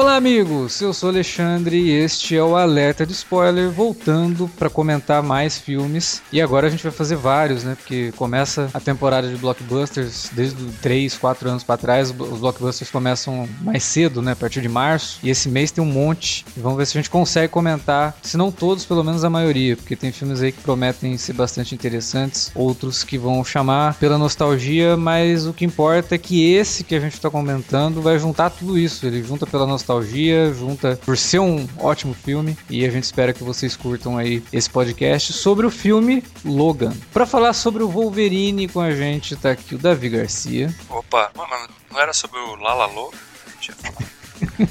Olá, amigos! Eu sou Alexandre e este é o Alerta de Spoiler, voltando para comentar mais filmes. E agora a gente vai fazer vários, né? Porque começa a temporada de blockbusters desde 3, 4 anos para trás. Os blockbusters começam mais cedo, né? A partir de março. E esse mês tem um monte. Vamos ver se a gente consegue comentar, se não todos, pelo menos a maioria. Porque tem filmes aí que prometem ser bastante interessantes, outros que vão chamar pela nostalgia, mas o que importa é que esse que a gente está comentando vai juntar tudo isso. Ele junta pela nostalgia nostalgia, junta por ser um ótimo filme e a gente espera que vocês curtam aí esse podcast sobre o filme Logan. Para falar sobre o Wolverine com a gente tá aqui o Davi Garcia. Opa, mas não era sobre o Lala Logan? Falar.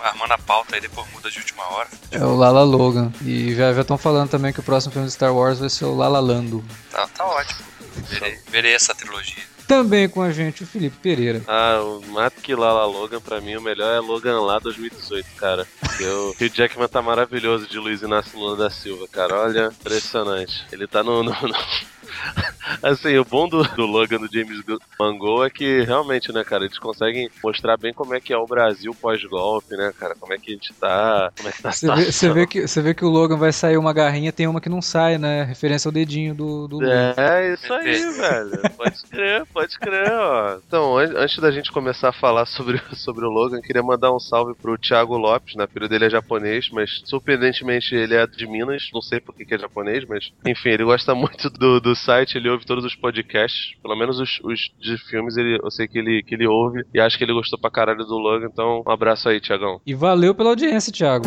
Armando a pauta aí, depois muda de última hora. É o Lala Logan. E já estão falando também que o próximo filme de Star Wars vai ser o Lala Lando. Tá, tá ótimo. Verei, verei essa trilogia. Também com a gente o Felipe Pereira. Ah, o Mato que Lala Logan, pra mim, o melhor é Logan lá 2018, cara. o Hugh Jackman tá maravilhoso de Luiz Inácio Lula da Silva, cara. Olha, impressionante. Ele tá no, no, no assim, o bom do, do Logan do James Mangold é que realmente, né, cara, eles conseguem mostrar bem como é que é o Brasil pós-golpe, né, cara? Como é que a gente tá. Como é que tá Você vê, você vê, que, você vê que o Logan vai sair uma garrinha, tem uma que não sai, né? Referência ao dedinho do, do Logan. É, isso aí, velho. Pode crer, pode crer, ó. Então, antes da gente começar a falar sobre, sobre o Logan, queria mandar um salve pro Thiago Lopes, né? Filho dele é japonês, mas surpreendentemente ele é de Minas. Não sei por que é japonês, mas enfim, ele gosta muito do, do site, ele ouve todos os podcasts, pelo menos os, os de filmes, ele, eu sei que ele, que ele ouve e acho que ele gostou pra caralho do Logan, então um abraço aí, Tiagão. E valeu pela audiência, Thiago.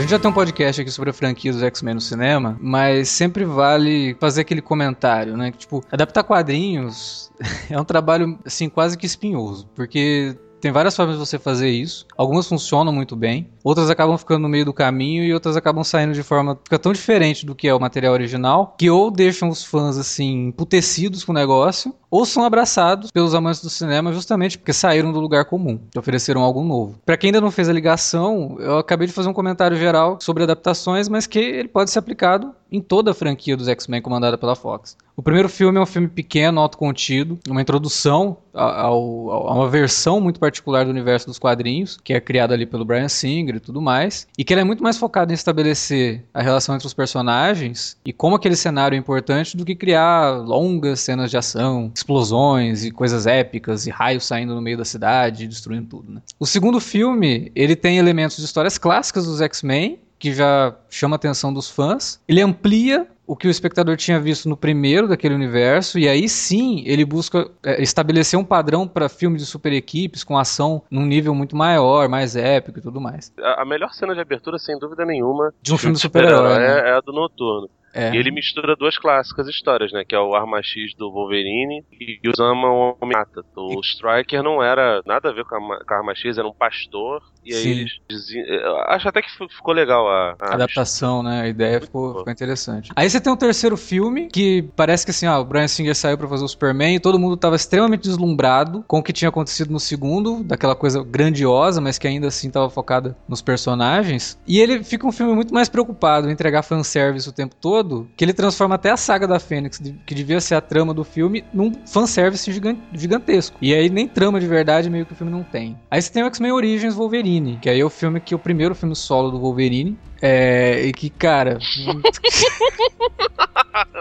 A gente já tem um podcast aqui sobre a franquia dos X-Men no cinema, mas sempre vale fazer aquele comentário, né? Que, tipo, adaptar quadrinhos é um trabalho, assim, quase que espinhoso, porque tem várias formas de você fazer isso. Algumas funcionam muito bem, outras acabam ficando no meio do caminho e outras acabam saindo de forma fica tão diferente do que é o material original que ou deixam os fãs assim emputecidos com o negócio ou são abraçados pelos amantes do cinema justamente porque saíram do lugar comum, ofereceram algo novo. Para quem ainda não fez a ligação, eu acabei de fazer um comentário geral sobre adaptações, mas que ele pode ser aplicado em toda a franquia dos X-Men comandada pela Fox. O primeiro filme é um filme pequeno, autocontido, uma introdução a, a, a, uma versão muito particular do universo dos quadrinhos, que é criada ali pelo Brian Singer e tudo mais, e que ele é muito mais focado em estabelecer a relação entre os personagens e como aquele cenário é importante do que criar longas cenas de ação, explosões e coisas épicas e raios saindo no meio da cidade, destruindo tudo. Né? O segundo filme, ele tem elementos de histórias clássicas dos X-Men, que já chama a atenção dos fãs. Ele amplia o que o espectador tinha visto no primeiro daquele universo, e aí sim ele busca é, estabelecer um padrão para filmes de super equipes com ação num nível muito maior, mais épico e tudo mais. A, a melhor cena de abertura, sem dúvida nenhuma, de um filme de super-herói, super né? é, é a do Noturno. É. E ele mistura duas clássicas histórias, né? Que é o Arma X do Wolverine e o Zama o Homem Mata. O Striker não era nada a ver com a, com a Arma X, era um pastor. E aí Sim. eles diziam, Acho até que ficou legal a, a adaptação, né? A ideia ficou, ficou, interessante. Aí você tem um terceiro filme que parece que assim, ó, o Brian Singer saiu para fazer o Superman e todo mundo tava extremamente deslumbrado com o que tinha acontecido no segundo, daquela coisa grandiosa, mas que ainda assim tava focada nos personagens. E ele fica um filme muito mais preocupado em entregar fanservice o tempo todo todo que ele transforma até a saga da Fênix, que devia ser a trama do filme, num fanservice gigantesco. E aí nem trama de verdade meio que o filme não tem. Aí você tem o X-Men Origins Wolverine, que aí é o filme que é o primeiro filme solo do Wolverine. É, e que, cara.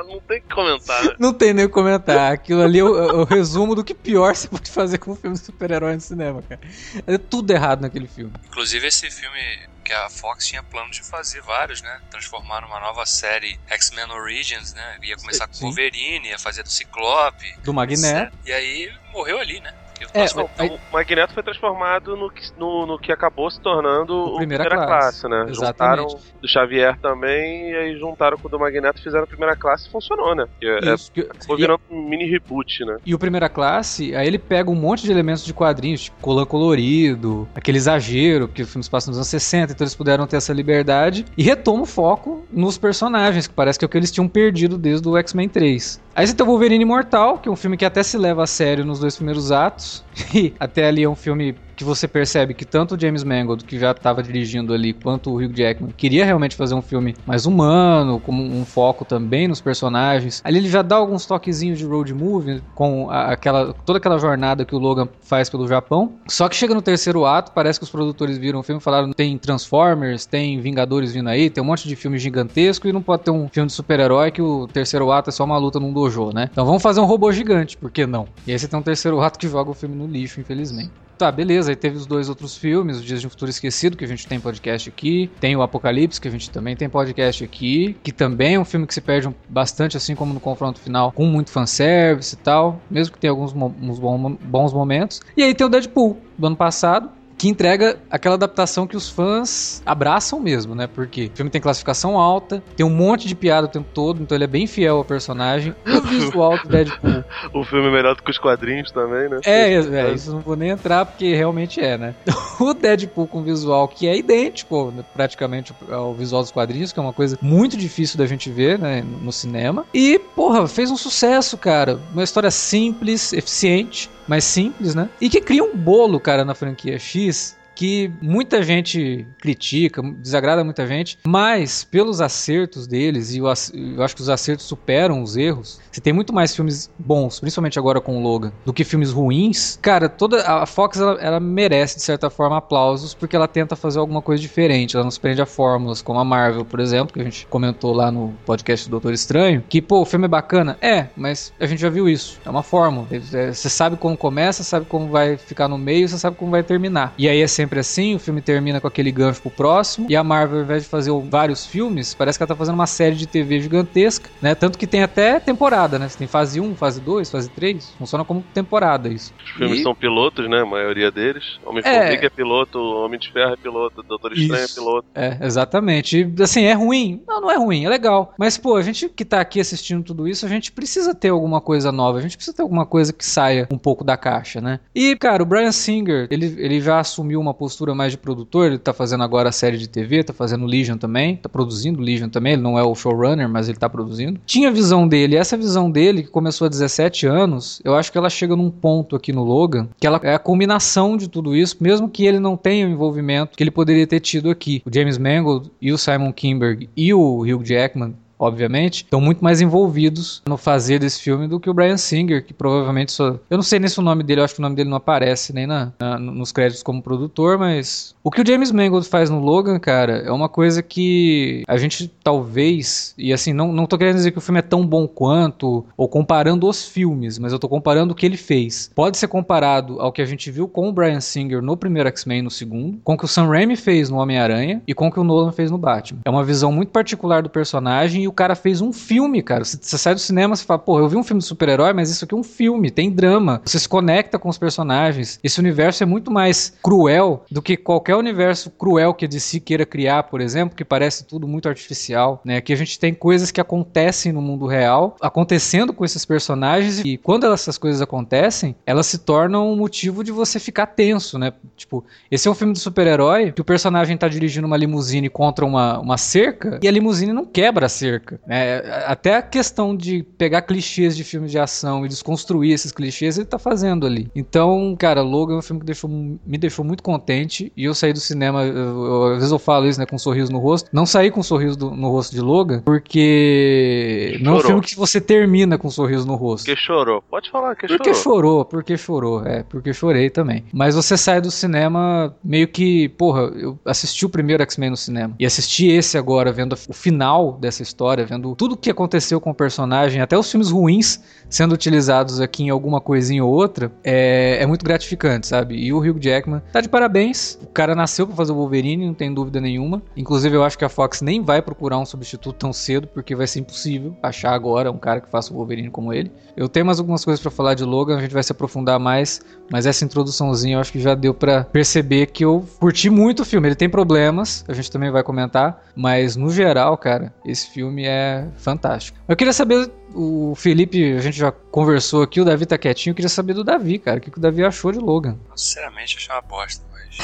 não tem que comentar, né? Não tem nem o que comentar. Aquilo ali é o, é o, resumo do que pior você pode fazer com um filme de super-herói no cinema, cara. É tudo errado naquele filme. Inclusive, esse filme que a Fox tinha plano de fazer vários, né? Transformar numa nova série X-Men Origins, né? Ia começar com o Wolverine, ia fazer do Ciclope. Do Magneto. E aí morreu ali, né? É, o, o Magneto foi transformado no que, no, no que acabou se tornando o primeira, primeira classe. classe. né? Exatamente. Juntaram do Xavier também, e aí juntaram com o do Magneto, fizeram a primeira classe e funcionou, né? É, Isso, é, que... virando e... um mini reboot, né? E o primeira classe, aí ele pega um monte de elementos de quadrinhos, tipo colã colorido, aquele exagero, que o filme se passa nos anos 60, então eles puderam ter essa liberdade, e retoma o foco nos personagens, que parece que é o que eles tinham perdido desde o X-Men 3. Aí você tem o Wolverine Imortal, que é um filme que até se leva a sério nos dois primeiros atos. Até ali é um filme que você percebe que tanto o James Mangold, que já estava dirigindo ali, quanto o Hugh Jackman, queria realmente fazer um filme mais humano, com um foco também nos personagens. Ali ele já dá alguns toquezinhos de road movie, com aquela, toda aquela jornada que o Logan faz pelo Japão. Só que chega no terceiro ato, parece que os produtores viram o filme e falaram: tem Transformers, tem Vingadores vindo aí, tem um monte de filme gigantesco e não pode ter um filme de super-herói que o terceiro ato é só uma luta num dojo, né? Então vamos fazer um robô gigante, por que não? E aí você tem um terceiro ato que joga o filme no lixo, infelizmente. Tá, beleza. Aí teve os dois outros filmes, Os Dias de um Futuro Esquecido, que a gente tem podcast aqui. Tem o Apocalipse, que a gente também tem podcast aqui. Que também é um filme que se perde bastante, assim como no confronto final, com muito fanservice e tal. Mesmo que tenha alguns bons momentos. E aí tem o Deadpool, do ano passado que entrega aquela adaptação que os fãs abraçam mesmo, né? Porque o filme tem classificação alta, tem um monte de piada o tempo todo, então ele é bem fiel ao personagem. O visual do Deadpool. o filme é melhor do que os quadrinhos também, né? É, é, isso não vou nem entrar porque realmente é, né? o Deadpool com visual que é idêntico né, praticamente ao visual dos quadrinhos, que é uma coisa muito difícil da gente ver, né, no cinema. E, porra, fez um sucesso, cara. Uma história simples, eficiente mais simples, né? E que cria um bolo, cara, na franquia X que muita gente critica, desagrada muita gente, mas pelos acertos deles, e eu, acho que os acertos superam os erros, você tem muito mais filmes bons, principalmente agora com o Logan, do que filmes ruins. Cara, toda a Fox ela, ela merece, de certa forma, aplausos, porque ela tenta fazer alguma coisa diferente. Ela não se prende a fórmulas, como a Marvel, por exemplo, que a gente comentou lá no podcast do Doutor Estranho, que, pô, o filme é bacana. É, mas a gente já viu isso. É uma fórmula. É, você sabe como começa, sabe como vai ficar no meio, você sabe como vai terminar. E aí é sempre sempre assim, o filme termina com aquele gancho pro próximo, e a Marvel, ao invés de fazer vários filmes, parece que ela tá fazendo uma série de TV gigantesca, né? Tanto que tem até temporada, né? Você tem fase 1, fase 2, fase 3, funciona como temporada isso. Os filmes e... são pilotos, né? A maioria deles. Homem-Formiga é... é piloto, Homem de Ferro é piloto, Doutor Estranho isso. é piloto. É, exatamente. E, assim, é ruim? Não, não é ruim, é legal. Mas, pô, a gente que tá aqui assistindo tudo isso, a gente precisa ter alguma coisa nova, a gente precisa ter alguma coisa que saia um pouco da caixa, né? E, cara, o Brian Singer, ele, ele já assumiu uma postura mais de produtor, ele tá fazendo agora a série de TV, tá fazendo Legion também, tá produzindo Legion também, ele não é o showrunner, mas ele tá produzindo. Tinha a visão dele, essa visão dele, que começou há 17 anos, eu acho que ela chega num ponto aqui no Logan, que ela é a combinação de tudo isso, mesmo que ele não tenha o envolvimento que ele poderia ter tido aqui. O James Mangold e o Simon Kimberg e o Hugh Jackman obviamente, estão muito mais envolvidos no fazer desse filme do que o Brian Singer, que provavelmente só. Eu não sei nem se o nome dele, eu acho que o nome dele não aparece nem na, na, nos créditos como produtor, mas. O que o James Mangold faz no Logan, cara, é uma coisa que a gente talvez. E assim, não, não tô querendo dizer que o filme é tão bom quanto, ou comparando os filmes, mas eu tô comparando o que ele fez. Pode ser comparado ao que a gente viu com o Brian Singer no primeiro X-Men no segundo, com o que o Sam Raimi fez no Homem-Aranha e com o que o Nolan fez no Batman. É uma visão muito particular do personagem o cara fez um filme, cara. Você, você sai do cinema e fala, pô, eu vi um filme de super-herói, mas isso aqui é um filme, tem drama. Você se conecta com os personagens. Esse universo é muito mais cruel do que qualquer universo cruel que a DC queira criar, por exemplo, que parece tudo muito artificial, né? Que a gente tem coisas que acontecem no mundo real, acontecendo com esses personagens, e quando essas coisas acontecem, elas se tornam um motivo de você ficar tenso, né? Tipo, esse é um filme de super-herói que o personagem tá dirigindo uma limusine contra uma, uma cerca e a limusine não quebra a cerca cerca. Né? Até a questão de pegar clichês de filmes de ação e desconstruir esses clichês, ele tá fazendo ali. Então, cara, Logan é um filme que deixou, me deixou muito contente e eu saí do cinema, eu, eu, às vezes eu falo isso, né, com um sorriso no rosto. Não saí com um sorriso do, no rosto de Logan, porque não é um filme que você termina com um sorriso no rosto. Porque chorou. Pode falar que porque chorou. chorou. Porque chorou, é, porque chorei também. Mas você sai do cinema meio que, porra, eu assisti o primeiro X-Men no cinema e assisti esse agora, vendo o final dessa história, vendo tudo o que aconteceu com o personagem, até os filmes ruins sendo utilizados aqui em alguma coisinha ou outra, é, é muito gratificante, sabe? E o Hugh Jackman tá de parabéns. O cara nasceu para fazer o Wolverine, não tem dúvida nenhuma. Inclusive, eu acho que a Fox nem vai procurar um substituto tão cedo, porque vai ser impossível achar agora um cara que faça o Wolverine como ele. Eu tenho mais algumas coisas para falar de Logan, a gente vai se aprofundar mais, mas essa introduçãozinha eu acho que já deu para perceber que eu curti muito o filme. Ele tem problemas, a gente também vai comentar, mas no geral, cara, esse filme é fantástico. Eu queria saber o Felipe, a gente já conversou aqui, o Davi tá quietinho, eu queria saber do Davi, cara. O que, que o Davi achou de Logan? Sinceramente, achei uma bosta, mas.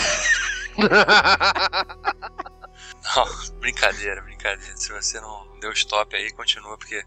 não, brincadeira, brincadeira. Se você não deu stop aí, continua, porque.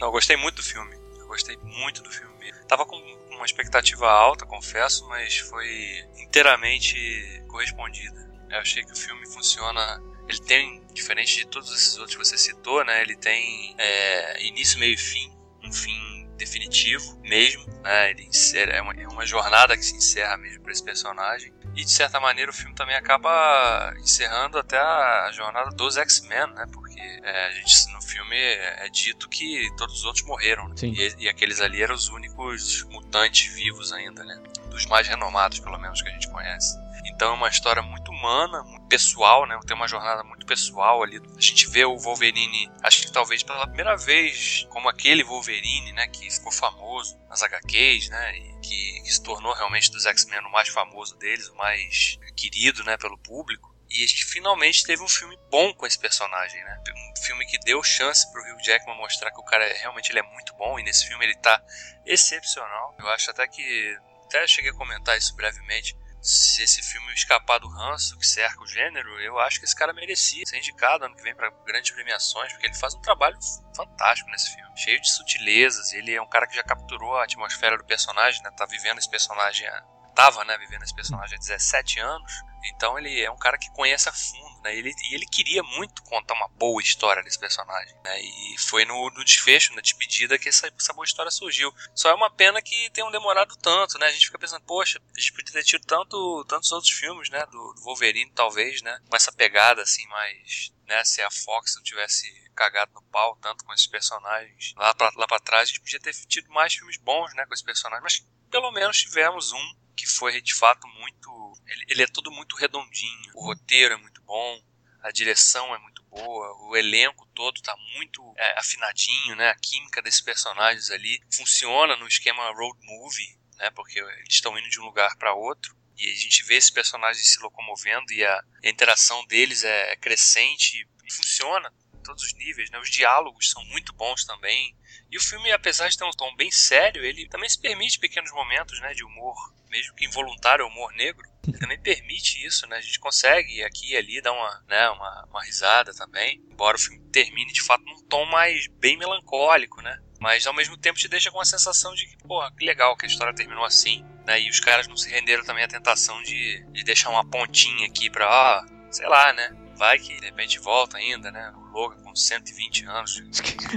Não, eu gostei muito do filme. Eu gostei muito do filme. Tava com uma expectativa alta, confesso, mas foi inteiramente correspondida. Eu achei que o filme funciona. Ele tem, diferente de todos esses outros que você citou, né? Ele tem é, início, meio e fim. Um fim definitivo mesmo, né? Ele insere, é, uma, é uma jornada que se encerra mesmo para esse personagem. E de certa maneira o filme também acaba encerrando até a jornada dos X-Men, né? Porque é, a gente, no filme é, é dito que todos os outros morreram. Né? E, e, aqueles ali eram os únicos mutantes vivos ainda, né? Dos mais renomados, pelo menos, que a gente conhece. Então é uma história muito humana, muito pessoal, né? Tem uma jornada muito pessoal ali. A gente vê o Wolverine, acho que talvez pela primeira vez, como aquele Wolverine, né? Que ficou famoso nas HQs, né? E que, que se tornou realmente dos X-Men o mais famoso deles, o mais querido, né? Pelo público. E a gente finalmente teve um filme bom com esse personagem, né? Um filme que deu chance pro Hugh Jackman mostrar que o cara realmente ele é muito bom e nesse filme ele tá excepcional. Eu acho até que até cheguei a comentar isso brevemente se esse filme escapar do ranço que cerca o gênero, eu acho que esse cara merecia ser indicado ano que vem para grandes premiações, porque ele faz um trabalho fantástico nesse filme, cheio de sutilezas. Ele é um cara que já capturou a atmosfera do personagem, né? Tá vivendo esse personagem, tava, né, vivendo esse personagem há 17 anos. Então ele é um cara que conhece a fundo, né? Ele, e ele queria muito contar uma boa história desse personagem, né? E foi no, no desfecho, na despedida, que essa, essa, boa história surgiu. Só é uma pena que tenham demorado tanto, né? A gente fica pensando, poxa, a gente podia ter tido tanto, tantos outros filmes, né? Do, do Wolverine, talvez, né? Com essa pegada, assim, mais... Né? Se a Fox não tivesse cagado no pau tanto com esses personagens lá pra, lá pra trás, a gente podia ter tido mais filmes bons, né? Com esses personagens, mas pelo menos tivemos um que foi de fato muito. Ele, ele, é tudo muito redondinho. O roteiro é muito bom, a direção é muito boa, o elenco todo está muito é, afinadinho, né? A química desses personagens ali funciona no esquema road movie, né? Porque eles estão indo de um lugar para outro. E a gente vê esses personagens se locomovendo e a, a interação deles é crescente e funciona em todos os níveis, né? Os diálogos são muito bons também. E o filme, apesar de ter um tom bem sério, ele também se permite pequenos momentos, né, de humor mesmo que involuntário, humor negro, também permite isso, né? A gente consegue aqui e ali dar uma, né, uma, uma risada também, embora o filme termine de fato num tom mais bem melancólico, né? Mas ao mesmo tempo te deixa com a sensação de que, porra, que legal que a história terminou assim, né? E os caras não se renderam também à tentação de, de deixar uma pontinha aqui pra, ah, sei lá, né? Vai que de repente volta ainda, né? Logan com 120 anos.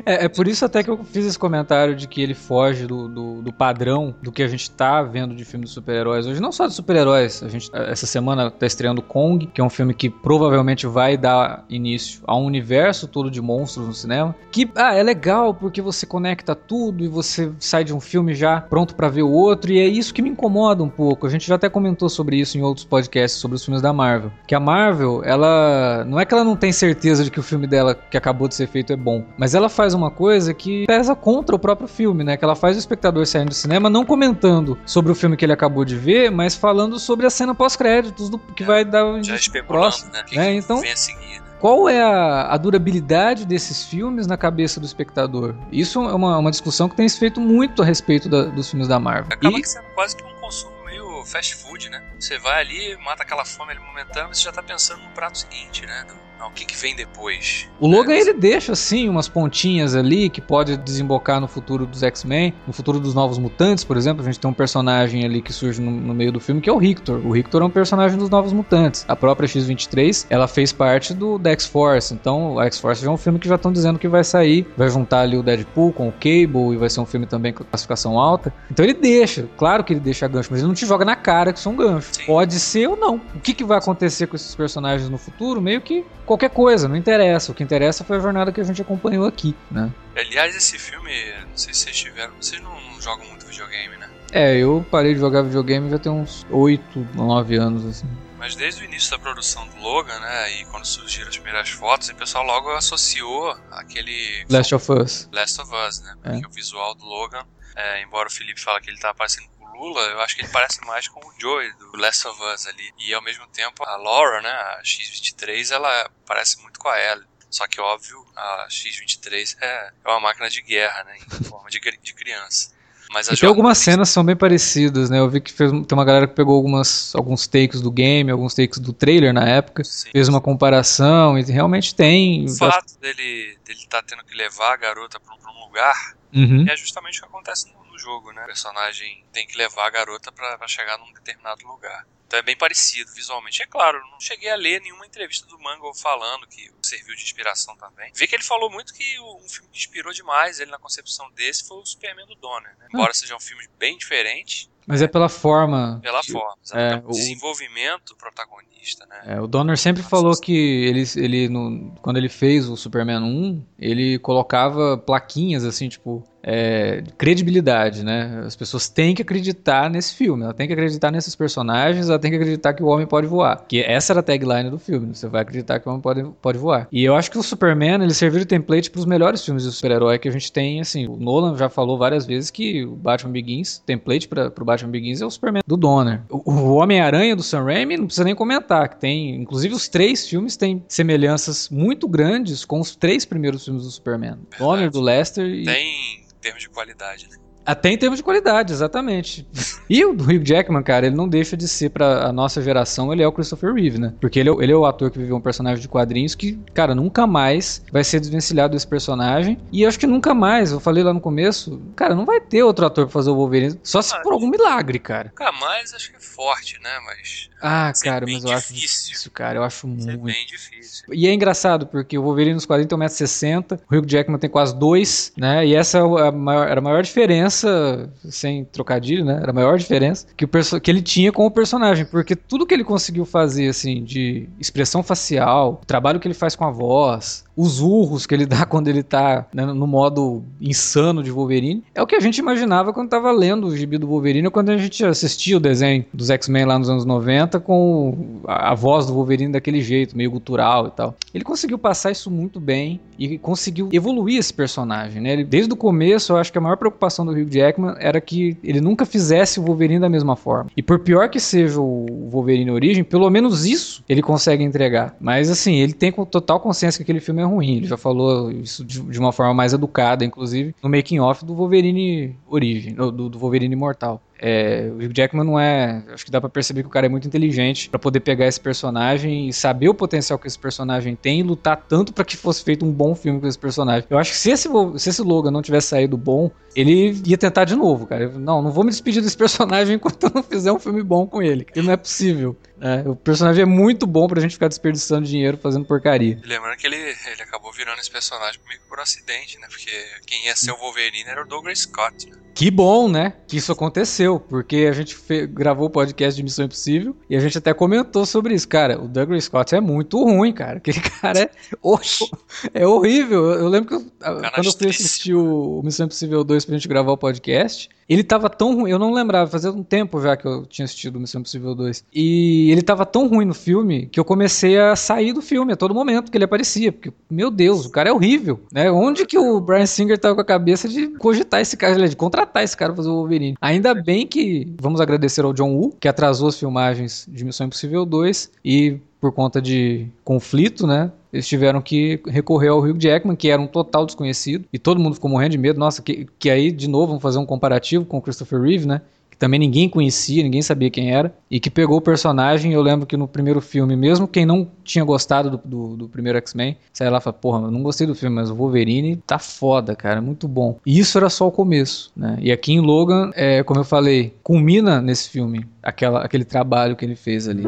É, é por isso até que eu fiz esse comentário de que ele foge do, do, do padrão do que a gente tá vendo de filmes de super-heróis hoje. Não só de super-heróis. A gente, essa semana tá estreando Kong, que é um filme que provavelmente vai dar início a um universo todo de monstros no cinema. Que, ah, é legal porque você conecta tudo e você sai de um filme já pronto para ver o outro. E é isso que me incomoda um pouco. A gente já até comentou sobre isso em outros podcasts sobre os filmes da Marvel. Que a Marvel, ela. Não é que ela não tem certeza de que o filme dela, que acabou de ser feito é bom. Mas ela faz uma coisa que pesa contra o próprio filme, né? Que ela faz o espectador saindo do cinema não comentando sobre o filme que ele acabou de ver, mas falando sobre a cena pós-créditos do que é, vai dar já próximo, né? Que né? Então, a seguir, né? qual é a, a, durabilidade desses filmes na cabeça do espectador? Isso é uma, uma discussão que tem se feito muito a respeito da, dos filmes da Marvel. Acaba e... sendo quase que um consumo meio fast food, né? Você vai ali, mata aquela fome ali momentânea, você já tá pensando no prato seguinte, né? Não, o que, que vem depois? O Logan ele deixa assim umas pontinhas ali que pode desembocar no futuro dos X-Men, no futuro dos Novos Mutantes, por exemplo. A gente tem um personagem ali que surge no, no meio do filme que é o Rictor. O Rictor é um personagem dos Novos Mutantes. A própria X-23, ela fez parte do da X-Force. Então, a X-Force já é um filme que já estão dizendo que vai sair, vai juntar ali o Deadpool com o Cable e vai ser um filme também com classificação alta. Então ele deixa, claro que ele deixa gancho, mas ele não te joga na cara que são ganchos. Pode ser ou não. O que, que vai acontecer com esses personagens no futuro? Meio que qualquer coisa, não interessa. O que interessa foi a jornada que a gente acompanhou aqui, né? Aliás, esse filme, não sei se vocês tiveram. Vocês não, não jogam muito videogame, né? É, eu parei de jogar videogame já tem uns 8, 9 anos, assim. Mas desde o início da produção do Logan, né? E quando surgiram as primeiras fotos, o pessoal logo associou aquele. Last of Us. Last of Us, né? É. Porque o visual do Logan, é, embora o Felipe fale que ele tá parecendo Lula, eu acho que ele parece mais com o Joey do Last of Us ali. E ao mesmo tempo, a Laura, né? A X-23, ela parece muito com a Ellie. Só que, óbvio, a X-23 é, é uma máquina de guerra, né? Em forma de, de criança. Mas E tem algumas cenas que são bem parecidas, né? Eu vi que fez, tem uma galera que pegou algumas, alguns takes do game, alguns takes do trailer na época, Sim. fez uma comparação e realmente tem. O fato dele dele tá tendo que levar a garota pra um, pra um lugar Uhum. é justamente o que acontece no jogo, né? O personagem tem que levar a garota pra, pra chegar num determinado lugar. Então é bem parecido visualmente. É claro, não cheguei a ler nenhuma entrevista do Mango falando que serviu de inspiração também. Vi que ele falou muito que um filme que inspirou demais ele na concepção desse foi o Superman do Donner, né? Embora sejam filmes bem diferentes, Mas é pela forma. pela que- forma, é, o desenvolvimento do protagonista, né? É, o Donner sempre falou que ele, ele no- quando ele fez o Superman 1, ele colocava plaquinhas assim, tipo, é, credibilidade, né? As pessoas têm que acreditar nesse filme, ela tem que acreditar nesses personagens, ela tem que acreditar que o homem pode voar. Que essa era a tagline do filme, você vai acreditar que o homem pode, pode voar. E eu acho que o Superman, ele serviu de template para os melhores filmes de super-herói que a gente tem, assim, o Nolan já falou várias vezes que o Batman Begins, template para o Batman Begins é o Superman do Donner. O, o Homem-Aranha do Sam Raimi não precisa nem comentar, que tem, inclusive os três filmes têm semelhanças muito grandes com os três primeiros filmes do Superman. Donner, do Lester e Tem termos de qualidade, né? Até em termos de qualidade, exatamente. E o Hugh Jackman, cara, ele não deixa de ser pra a nossa geração, ele é o Christopher Reeve, né? Porque ele é, o- ele é o ator que viveu um personagem de quadrinhos que, cara, nunca mais vai ser desvencilhado desse personagem. E eu acho que nunca mais, eu falei lá no começo, cara, não vai ter outro ator pra fazer o Wolverine, só se por algum milagre, cara. Nunca mais acho que é forte, né? Mas Ah, cara, mas eu acho difícil. difícil, cara, eu acho é muito. bem difícil. E é engraçado, porque o Wolverine nos quadrinhos tem 1,60m, o Hugh Jackman tem quase 2, né? E essa é a maior- era a maior diferença, sem trocadilho, né? Era a maior diferença que, o que ele tinha com o personagem, porque tudo que ele conseguiu fazer, assim, de expressão facial, o trabalho que ele faz com a voz, os urros que ele dá quando ele tá né, no modo insano de Wolverine, é o que a gente imaginava quando tava lendo o gibi do Wolverine, ou quando a gente assistia o desenho dos X-Men lá nos anos 90 com a, voz do Wolverine daquele jeito, meio gutural e tal. Ele conseguiu passar isso muito bem e conseguiu evoluir esse personagem, né? Ele- desde o começo, eu acho que a maior preocupação do Hugh Jackman era que ele nunca fizesse o Wolverine da mesma forma. E por pior que seja o Wolverine Origem, pelo menos isso ele consegue entregar. Mas assim, ele tem total consciência que aquele filme é ruim. Ele já falou isso de, uma forma mais educada, inclusive, no making off do Wolverine Origem, do, do Wolverine Imortal. É, o Hugh Jackman não é. Acho que dá pra perceber que o cara é muito inteligente pra poder pegar esse personagem e saber o potencial que esse personagem tem e lutar tanto pra que fosse feito um bom filme com esse personagem. Eu acho que se esse, se esse Logan não tivesse saído bom, ele ia tentar de novo, cara. Eu, Não, não vou me despedir desse personagem enquanto eu não fizer um filme bom com ele. Porque não é possível. Né? O personagem é muito bom pra gente ficar desperdiçando dinheiro fazendo porcaria. Lembrando que ele, ele acabou virando esse personagem meio que por acidente, né? Porque quem ia ser o Wolverine era o Douglas Scott, né? Que bom, né? Que isso aconteceu, porque a gente gravou o podcast de Missão Impossível e a gente até comentou sobre isso. Cara, o Douglas Scott é muito ruim, cara. Aquele cara é, é horrível. Eu lembro que eu- quando eu fui assistir o Missão Impossível 2 pra gente gravar o podcast, ele tava tão ruim, eu não lembrava, fazia um tempo já que eu tinha assistido o Missão Impossível 2. E ele tava tão ruim no filme que eu comecei a sair do filme a todo momento que ele aparecia, porque, meu Deus, o cara é horrível, né? Onde que o Brian Singer tava com a cabeça de cogitar esse cara, de contratar esse cara pra fazer o Wolverine? Ainda bem que vamos agradecer ao John Woo, que atrasou as filmagens de Missão Impossível 2 e por conta de conflito, né? Eles tiveram que recorrer ao Hugh Jackman, que era um total desconhecido, e todo mundo ficou morrendo de medo. Nossa, que, que aí, de novo, vamos fazer um comparativo com o Christopher Reeve, né? Que também ninguém conhecia, ninguém sabia quem era, e que pegou o personagem. Eu lembro que no primeiro filme, mesmo quem não tinha gostado do, do, do primeiro X-Men, sai lá e fala: Porra, eu não gostei do filme, mas o Wolverine tá foda, cara, muito bom. E isso era só o começo, né? E aqui em Logan, é, como eu falei, culmina nesse filme aquela, aquele trabalho que ele fez ali.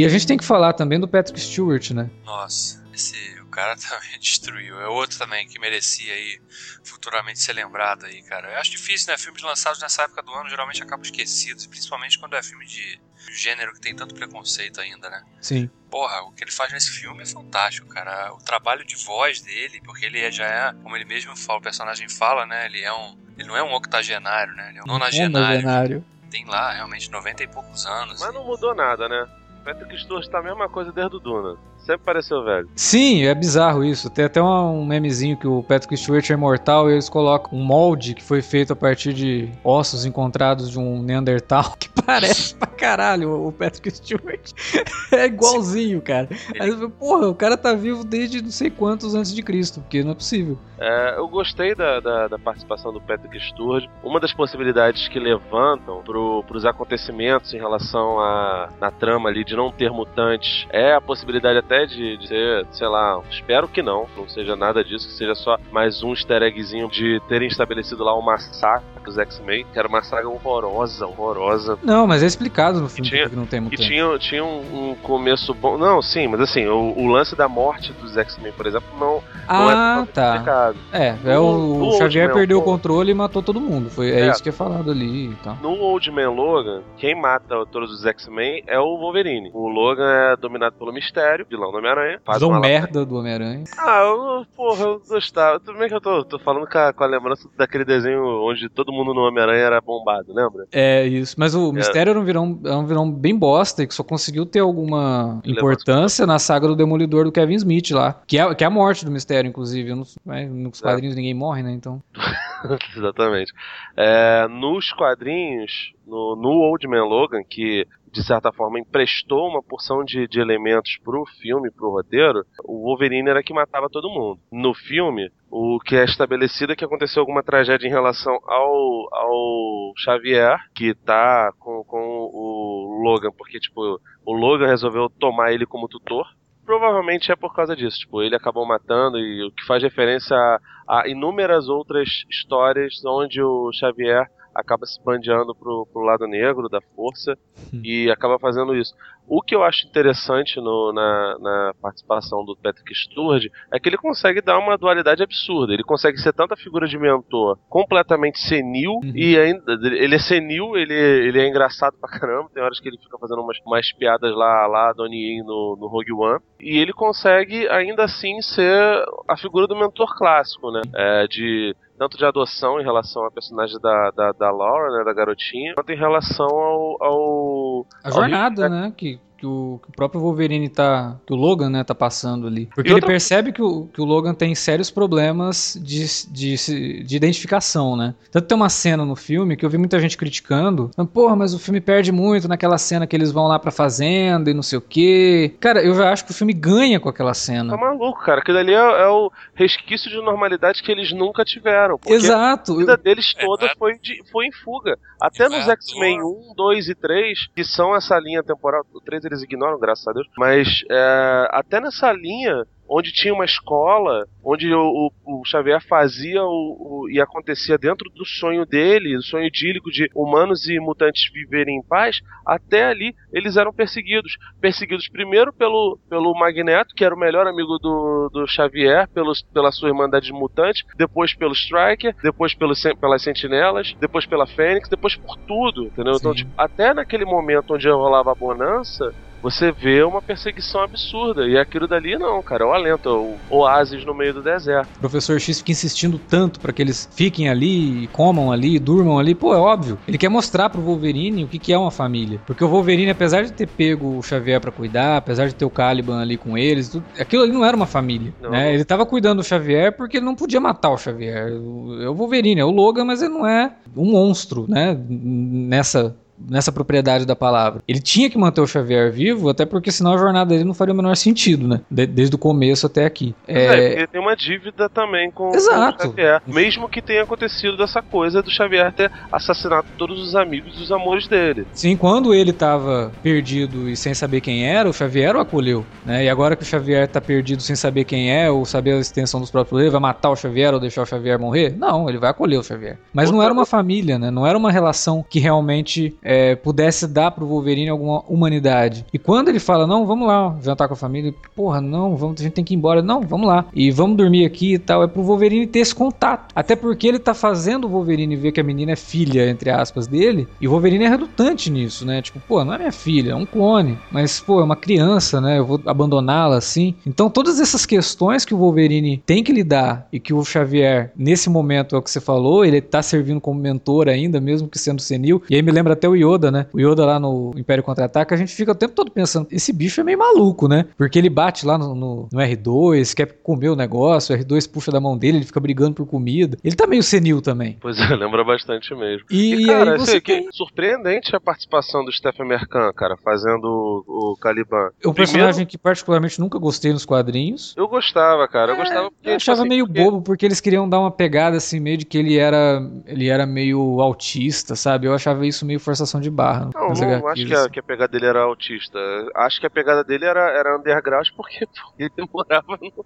E a gente tem que falar também do Patrick Stewart, né? Nossa, esse o cara também destruiu. É outro também que merecia aí futuramente ser lembrado aí, cara. Eu acho difícil, né? Filmes lançados nessa época do ano geralmente acabam esquecidos, principalmente quando é filme de gênero que tem tanto preconceito ainda, né? Sim. Porra, o que ele faz nesse filme é fantástico, cara. O trabalho de voz dele, porque ele é, já é, como ele mesmo fala, o personagem fala, né? Ele é um, ele não é um octogenário, né? Ele é um nonagenário. Nonagenário. Tem lá realmente 90 e poucos anos. Mas não mudou nada, né? Patrick Stewart tá a mesma coisa desde o Duna. Sempre pareceu velho. Sim, é bizarro isso. Tem até um memezinho que o Patrick Stewart é imortal e eles colocam um molde que foi feito a partir de ossos encontrados de um Neandertal que parece pra caralho o Patrick Stewart. é igualzinho, cara. Aí, porra, o cara tá vivo desde não sei quantos antes de Cristo, porque não é possível. É, eu gostei da, da, da, participação do Patrick Stewart. Uma das possibilidades que levantam pro, pros acontecimentos em relação à na trama ali de não ter mutantes é a possibilidade até de, de ser, sei lá, espero que não, não seja nada disso, que seja só mais um easter eggzinho de terem estabelecido lá um massacre dos X-Men, que era uma saga horrorosa, horrorosa. Não, mas é explicado no filme tinha, que não tem muito. E tinha, tinha um, um, começo bom. Não, sim, mas assim, o, o lance da morte dos X-Men, por exemplo, não, ah, não é tá. É, é o, o Xavier perdeu o controle e matou todo mundo. Foi, é, é, isso que é falado ali e tal. No Old Man Logan, quem mata todos os X-Men é o Wolverine. O Logan é dominado pelo mistério, vilão do Homem-Aranha. Vilão merda do Homem-Aranha. Ah, eu, porra, eu gostava. Tudo bem que eu tô, tô falando com a, com a lembrança daquele desenho onde todo mundo no Homem-Aranha era bombado, lembra? É, isso. Mas o é. Mistério era um vilão, era um vilão bem bosta e que só conseguiu ter alguma importância na saga do Demolidor do Kevin Smith lá. Que é, que é a morte do Mistério, inclusive. Não, né, nos quadrinhos é. ninguém morre, né? Então. Exatamente. É, nos quadrinhos, no, no Old Man Logan, que de certa forma emprestou uma porção de, de elementos pro filme, pro roteiro, o Wolverine era que matava todo mundo. No filme, o que é estabelecido é que aconteceu alguma tragédia em relação ao, ao Xavier, que tá com, com o Logan, porque tipo, o Logan resolveu tomar ele como tutor provavelmente é por causa disso. Tipo, ele acabou matando e o que faz referência a, a inúmeras outras histórias onde o Xavier acaba se bandeando pro, pro lado negro da força hum. e acaba fazendo isso. O que eu acho interessante no, na, na, participação do Patrick Stewart é que ele consegue dar uma dualidade absurda. Ele consegue ser tanto a figura de mentor completamente senil uhum. e ainda ele é senil, ele, ele é engraçado pra caramba. Tem horas que ele fica fazendo umas, umas piadas lá, lá Donnie Yen no, no Rogue One. E ele consegue ainda assim ser a figura do mentor clássico, né? É, de tanto de adoção em relação à personagem da, da, da Laura, né, da garotinha, quanto em relação ao. ao a jornada, ao... né? Que que o, que o, próprio Wolverine tá. que o Logan, né, tá passando ali. Porque ele percebe que o, que o Logan tem sérios problemas de, de, de identificação, né? Tanto tem uma cena no filme que eu vi muita gente criticando. Porra, mas o filme perde muito naquela cena que eles vão lá pra fazenda e não sei o quê. Cara, eu já acho que o filme ganha com aquela cena. Tá maluco, cara. Aquilo ali é, é o resquício de normalidade que eles nunca tiveram. Exato. A vida deles toda é, foi, de, foi em fuga. Até nos X-Men 1, 2 e 3, que são essa linha temporal. O 3 eles ignoram, graças a Deus. Mas é, até nessa linha onde tinha uma escola, onde o, o, o Xavier fazia o, o, e acontecia dentro do sonho dele, o sonho idílico de humanos e mutantes viverem em paz, até ali eles eram perseguidos. Perseguidos primeiro pelo, pelo Magneto, que era o melhor amigo do, do Xavier, pelos, pela sua irmandade de mutantes, depois pelo Striker, depois pelo, pelas sentinelas, depois pela Fênix, depois por tudo, entendeu? Então, Sim. Então, tipo, até naquele momento onde rolava a bonança, você vê uma perseguição absurda. E aquilo dali não, cara, é o alento, é o oásis no meio do deserto. O professor X fica insistindo tanto para que eles fiquem ali, comam ali, durmam ali. Pô, é óbvio. Ele quer mostrar pro Wolverine o que, que é uma família. Porque o Wolverine, apesar de ter pego o Xavier para cuidar, apesar de ter o Caliban ali com eles, tudo, aquilo ali não era uma família. Né? Ele tava cuidando do Xavier porque ele não podia matar o Xavier. É o Wolverine, é o Logan, mas ele não é um monstro, né? Nessa nessa propriedade da palavra. Ele tinha que manter o Xavier vivo, até porque senão a jornada dele não faria o menor sentido, né? De, desde o começo até aqui. É, é ele tem uma dívida também com, Exato. com o Xavier. Mesmo que tenha acontecido dessa coisa do Xavier ter assassinado todos os amigos e os amores dele. Sim, quando ele estava perdido e sem saber quem era, o Xavier o acolheu. Né? E agora que o Xavier está perdido sem saber quem é, ou saber a extensão dos próprios poderes, vai matar o Xavier ou deixar o Xavier morrer? Não, ele vai acolher o Xavier. Mas Outra... não era uma família, né? Não era uma relação que realmente é, pudesse dar pro Wolverine alguma humanidade. E quando ele fala, não, vamos lá, jantar com a família, porra, não, vamos, a gente tem que ir embora, não, vamos lá. E vamos dormir aqui e tal, é pro Wolverine ter esse contato. Até porque ele tá fazendo o Wolverine ver que a menina é filha, entre aspas, dele, e o Wolverine é redutante nisso, né? Tipo, pô, não é minha filha, é um clone, mas, pô, é uma criança, né? Eu vou abandoná-la assim. Então, todas essas questões que o Wolverine tem que lidar e que o Xavier, nesse momento, é o que você falou, ele tá servindo como mentor ainda, mesmo que sendo senil. E aí me lembra até o Yoda, né? O Yoda lá no Império Contra-Ataca, a gente fica o tempo todo pensando, esse bicho é meio maluco, né? Porque ele bate lá no, no, no R2, quer comer o negócio, o R2 puxa da mão dele, ele fica brigando por comida. Ele tá meio senil também. Pois é, lembra bastante mesmo. E, e cara, aí assim, tem... surpreendente a participação do Stephen Mercan, cara, fazendo o, o Caliban. É um personagem que particularmente nunca gostei nos quadrinhos. Eu gostava, cara, eu é, gostava porque... Eu achava assim, meio porque... bobo, porque eles queriam dar uma pegada assim, meio de que ele era, ele era meio autista, sabe? Eu achava isso meio forçação de barra barra. Não, não acho que a, que a, pegada dele era autista. Acho que a pegada dele era, era underground porque ele morava no,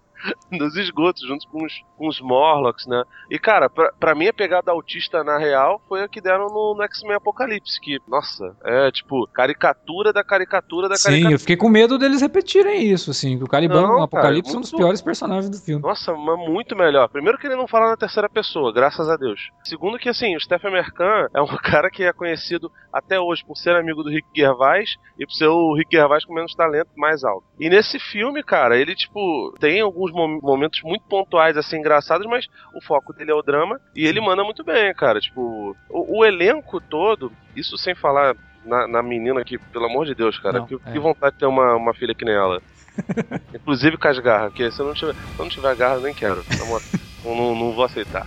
nos esgotos, junto com os, com os Morlocks, né? E, cara, pra, pra mim a pegada autista na real foi a que deram no, no X-Men Apocalipse, que, nossa, é tipo, caricatura da caricatura da Sim, caricatura. Sim, eu fiquei com medo deles repetirem isso, assim, que o Caliban no Apocalipse cara, é um dos piores personagens do filme. Nossa, mas muito melhor. Primeiro que ele não fala na terceira pessoa, graças a Deus. Segundo que, assim, o Stephen Mercan é um cara que é conhecido até hoje por ser amigo do Rick Gervais e por ser o Rick Gervais com menos talento mais alto. E nesse filme, cara, ele, tipo, tem alguns momentos muito pontuais, assim, engraçados, mas o foco dele é o drama e ele manda muito bem, cara. Tipo, o, o elenco todo, isso sem falar na, na, menina que, pelo amor de Deus, cara, Não, que, é. que, vontade de ter uma, uma filha que nem ela. Inclusive com as garras, porque se eu não tiver, se eu não tiver garra, nem quero. Não, não, vou aceitar.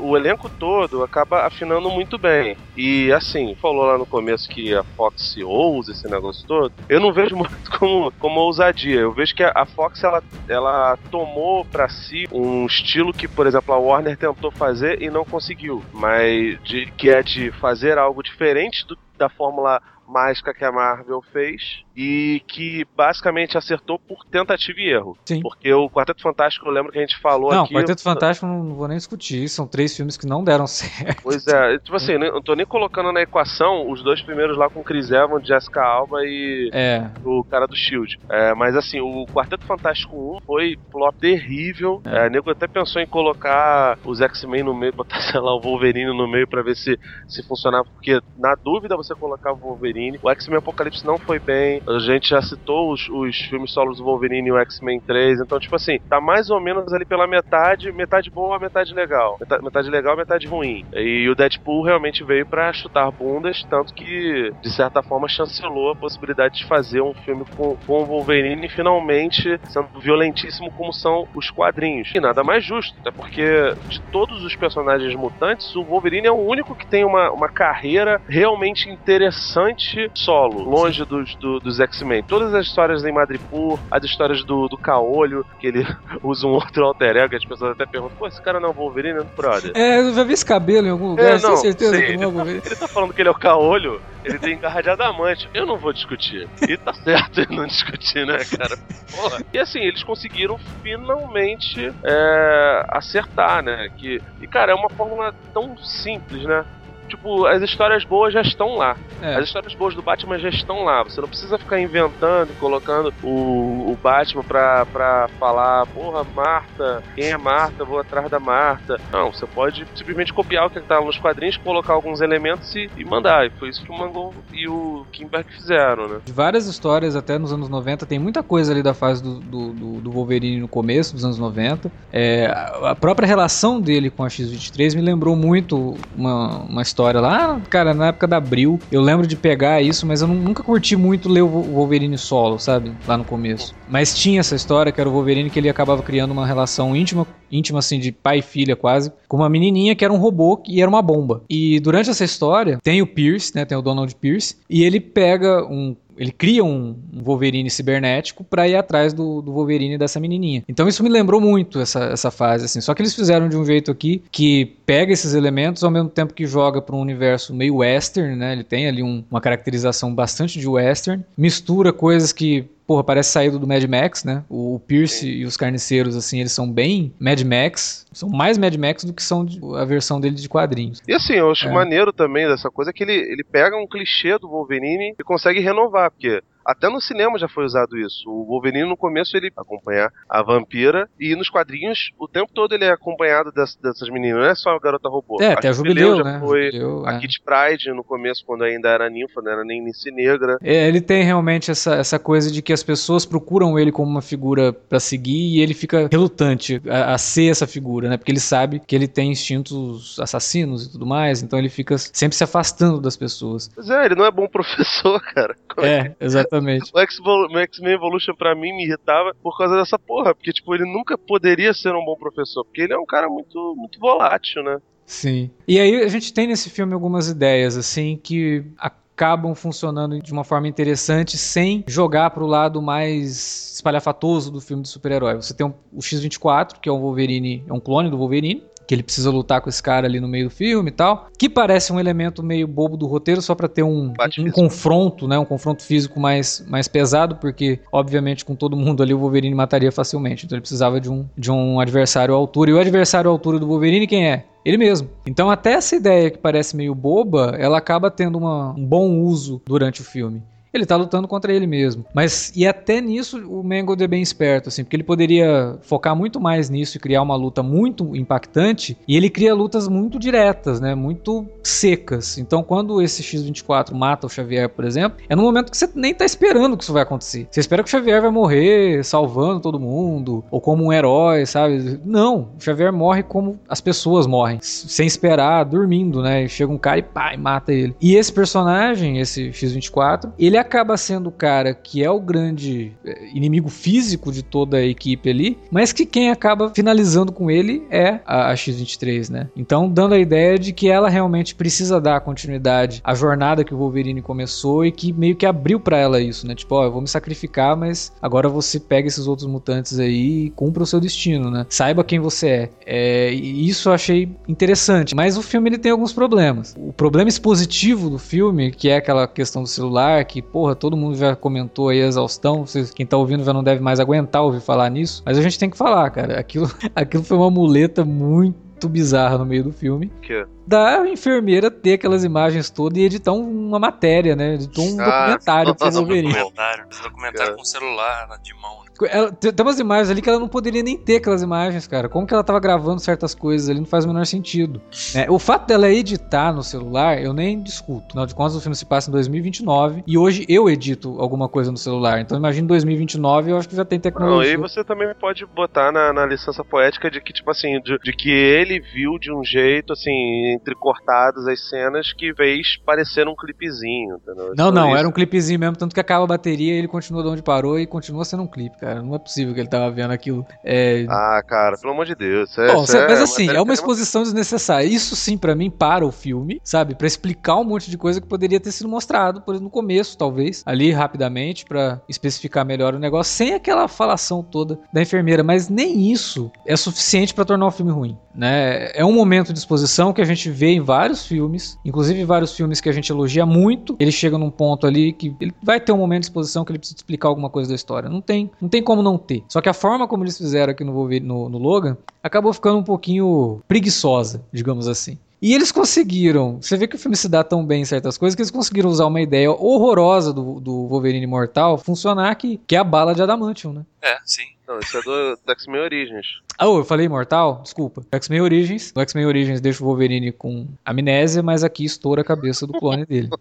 O elenco todo acaba afinando muito bem. E assim, falou lá no começo que a Fox ousa esse negócio todo. Eu não vejo muito como, como ousadia. Eu vejo que a Fox ela, ela tomou para si um estilo que, por exemplo, a Warner tentou fazer e não conseguiu. Mas de, que é de fazer algo diferente do, da fórmula mágica que a Marvel fez e que basicamente acertou por tentativa e erro. Sim. Porque o Quarteto Fantástico, eu lembro que a gente falou não, aqui. Não, Quarteto Fantástico não vou nem discutir. São três filmes que não deram certo. Pois é, tipo assim, não tô nem colocando na equação os dois primeiros lá com Chris Evans, Jessica Alba e é. o cara do Shield. É, mas assim, o Quarteto Fantástico 1 foi plot terrível. É. É, nego até pensou em colocar os X-Men no meio, botar, sei lá, o Wolverine no meio para ver se, se funcionava. Porque na dúvida você colocava o Wolverine. O X-Men Apocalipse não foi bem. A gente já citou os, os filmes solos do Wolverine e o X-Men 3. Então, tipo assim, tá mais ou menos ali pela metade, metade boa, metade legal. Metade, metade legal, metade ruim. E o Deadpool realmente veio para chutar bundas, tanto que, de certa forma, chancelou a possibilidade de fazer um filme com, com o Wolverine finalmente sendo violentíssimo como são os quadrinhos. E nada mais justo, até porque de todos os personagens mutantes, o Wolverine é o único que tem uma, uma carreira realmente interessante solo, longe dos, do, dos X-Men. Todas as histórias em Madripoor, as histórias do, do Caolho, que ele usa um outro alter ego, as pessoas até perguntam, pô, esse cara não é o Wolverine, não, brother? É, eu já vi esse cabelo em algum lugar, é, não, certeza sim, que não é o Wolverine. Ele tá falando que ele é o Caolho, ele tem garra de adamante. Eu não vou discutir. E tá certo ele não discutir, né, cara? Porra. E assim, eles conseguiram finalmente é, acertar, né? Que, e, cara, é uma fórmula tão simples, né? Tipo, as histórias boas já estão lá. É. As histórias boas do Batman já estão lá. Você não precisa ficar inventando, colocando o, o Batman pra, pra falar, porra, Marta, quem é Marta? Vou atrás da Marta. Não, você pode simplesmente copiar o que tá nos quadrinhos, colocar alguns elementos e, e mandar. E foi isso que o Mangon e o Kimberg fizeram, né? De várias histórias, até nos anos 90, tem muita coisa ali da fase do, do, do- Wolverine no começo dos anos 90. É, a a própria relação dele com a X-23 me lembrou muito uma, uma história lá, cara, na época da Abril. Eu lembro de pegar isso, mas eu nu- nunca curti muito ler o Wolverine solo, sabe? Lá no começo. Mas tinha essa história que era o Wolverine que ele acabava criando uma relação íntima, íntima assim, de pai e filha quase, com uma menininha que era um robô e era uma bomba. E durante essa história, tem o Pierce, né? Tem o Donald Pierce, e ele pega um ele cria um, Wolverine cibernético pra ir atrás do, do Wolverine dessa menininha. Então isso me lembrou muito essa, essa fase, assim. Só que eles fizeram de um jeito aqui que pega esses elementos ao mesmo tempo que joga para um universo meio western, né? Ele tem ali um- uma caracterização bastante de western, mistura coisas que Porra, parece saído do Mad Max, né? O Pierce e os carniceiros, assim, eles são bem Mad Max. São mais Mad Max do que são a versão dele de quadrinhos. E assim, eu acho É. maneiro também dessa coisa que ele, ele pega um clichê do Wolverine e consegue renovar, porque até no cinema já foi usado isso. O Wolverine no começo ele acompanhar a vampira e nos quadrinhos o tempo todo ele é acompanhado dess- dessas meninas, não é só a garota robô. É, até a Jubileu, já né? foi Jubileu, a é. Kit Pride no começo quando ainda era ninfa, não era nem Nice Negra. É, ele tem realmente essa, essa coisa de que as pessoas procuram ele como uma figura pra seguir e ele fica relutante a, a ser essa figura, né? Porque ele sabe que ele tem instintos assassinos e tudo mais, então ele fica sempre se afastando das pessoas. Pois é, ele não é bom professor, cara. Como é É, exatamente. O X-Vol- o X-Men Evolution pra mim me irritava por causa dessa porra, porque tipo, ele nunca poderia ser um bom professor, porque ele é um cara muito muito volátil, né? Sim. E aí a gente tem nesse filme algumas ideias, assim, que acabam funcionando de uma forma interessante sem jogar pro lado mais espalhafatoso do filme de super-herói. Você tem um- o X-24, que é um Wolverine, é um clone do Wolverine, que ele precisa lutar com esse cara ali no meio do filme e tal, que parece um elemento meio bobo do roteiro só pra ter um, um confronto, né, um confronto físico mais, mais pesado, porque obviamente com todo mundo ali o Wolverine mataria facilmente, então ele precisava de um, de um adversário à altura, e o adversário à altura do Wolverine quem é? Ele mesmo. Então até essa ideia que parece meio boba, ela acaba tendo uma- um bom uso durante o filme. Ele tá lutando contra ele mesmo. Mas, e até nisso, o Mangold é bem esperto, assim, porque ele poderia focar muito mais nisso e criar uma luta muito impactante, e ele cria lutas muito diretas, né, muito secas. Então, quando esse X-24 mata o Xavier, por exemplo, é num momento que você nem tá esperando que isso vai acontecer. Você espera que o Xavier vai morrer salvando todo mundo, ou como um herói, sabe? Não, o Xavier morre como as pessoas morrem, sem esperar, dormindo, né? Chega um cara e pá, e mata ele. E esse personagem, esse X-24, ele acaba sendo o cara que é o grande eh, inimigo físico de toda a equipe ali, mas que quem acaba finalizando com ele é a, a X-23, né? Então, dando a ideia de que ela realmente precisa dar continuidade à jornada que o Wolverine começou e que meio que abriu pra ela isso, né? Tipo, ó, eu vou me sacrificar, mas agora você pega esses outros mutantes aí e cumpra o seu destino, né? Saiba quem você é. é isso eu achei interessante, mas o filme ele tem alguns problemas. O problema expositivo do filme, que é aquela questão do celular, que, porra, todo mundo já comentou aí a exaustão, vocês, quem tá ouvindo já não deve mais aguentar ouvir falar nisso, mas a gente tem que falar, cara. Aquilo, aquilo foi uma muleta muito bizarra no meio do filme Que da enfermeira ter aquelas imagens todas e editar um- uma matéria, né? Editou um Ah, documentário pro Wolverine. Documentário, esse documentário Cara. com celular na- de mão. né? Ela, tem, umas imagens ali que ela não poderia nem ter aquelas imagens, cara. Como que ela tava gravando certas coisas ali não faz o menor sentido. né? O fato dela editar no celular, eu nem discuto. Afinal de contas, o filme se passa em 2029 e hoje eu edito alguma coisa no celular. Então imagina 2029, eu acho que já tem Não, tecnologia. e você também pode botar na, na licença poética de que, tipo assim, de, de que ele viu de um jeito, assim, entrecortadas as cenas que fez parecer um clipezinho, entendeu? Não, Só não, era um clipezinho mesmo, tanto que acaba a bateria e ele continua de onde parou e continua sendo um clipe, cara. Não é possível que ele tava vendo aquilo. É, Ah, cara, pelo amor de Deus. É, Bom, cê- mas é assim, é uma exposição desnecessária. Isso sim, pra mim, para o filme, sabe? Pra explicar um monte de coisa que poderia ter sido mostrado, por no começo, talvez, ali rapidamente, pra especificar melhor o negócio, sem aquela falação toda da enfermeira. Mas nem isso é suficiente pra tornar o filme ruim, né? É um momento de exposição que a gente vê em vários filmes, inclusive vários filmes que a gente elogia muito. Ele chega num ponto ali que ele vai ter um momento de exposição que ele precisa explicar alguma coisa da história. Não tem, não tem como não ter. Só que a forma como eles fizeram aqui no, no, no Logan acabou ficando um pouquinho preguiçosa, digamos assim. E eles conseguiram. Você vê que o filme se dá tão bem em certas coisas que eles conseguiram usar uma ideia horrorosa do, do Wolverine Mortal funcionar que, que é a bala de Adamantium, né? É, sim. Não, isso é do, do X-Men Origins. Ah, oh, eu falei Mortal? Desculpa. X-Men Origins. No X-Men Origins deixa o Wolverine com amnésia, mas aqui estoura a cabeça do clone dele.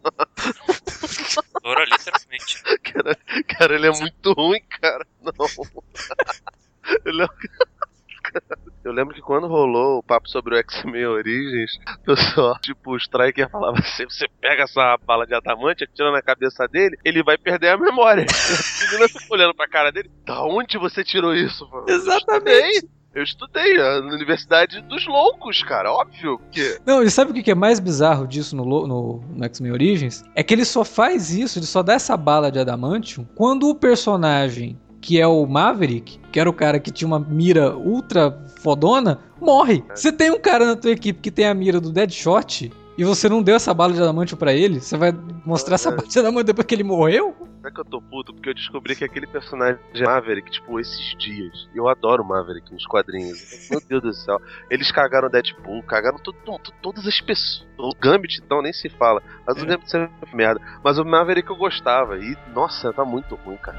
Estoura literalmente. Cara, cara, ele é muito ruim, cara. Não. Ele é... Eu lembro que quando rolou o papo sobre o X-Men Origins, o pessoal, tipo, o Striker falava assim: você pega essa bala de adamante, atira na cabeça dele, ele vai perder a memória. A menina fica olhando pra cara dele: da onde você tirou isso? Mano? Exatamente. Eu estudei na Universidade dos Loucos, cara, óbvio que. Não, e sabe o que é mais bizarro disso no, no, no X-Men Origins? É que ele só faz isso, ele só dá essa bala de adamantium quando o personagem que é o Maverick, que era o cara que tinha uma mira ultra fodona, morre. Você tem um cara na tua equipe que tem a mira do Deadshot e você não deu essa bala de adamante para ele, você vai mostrar essa bala de adamante depois que ele morreu? Será que eu tô puto? Porque eu descobri que aquele personagem Maverick, tipo, esses dias. Eu adoro Maverick nos quadrinhos. Meu Deus do céu. Eles cagaram Deadpool, cagaram tudo, tudo, todas as pessoas. O Gambit, então, nem se fala. Mas o Gambit é merda. Mas o Maverick eu gostava. E, nossa, tá muito ruim, cara.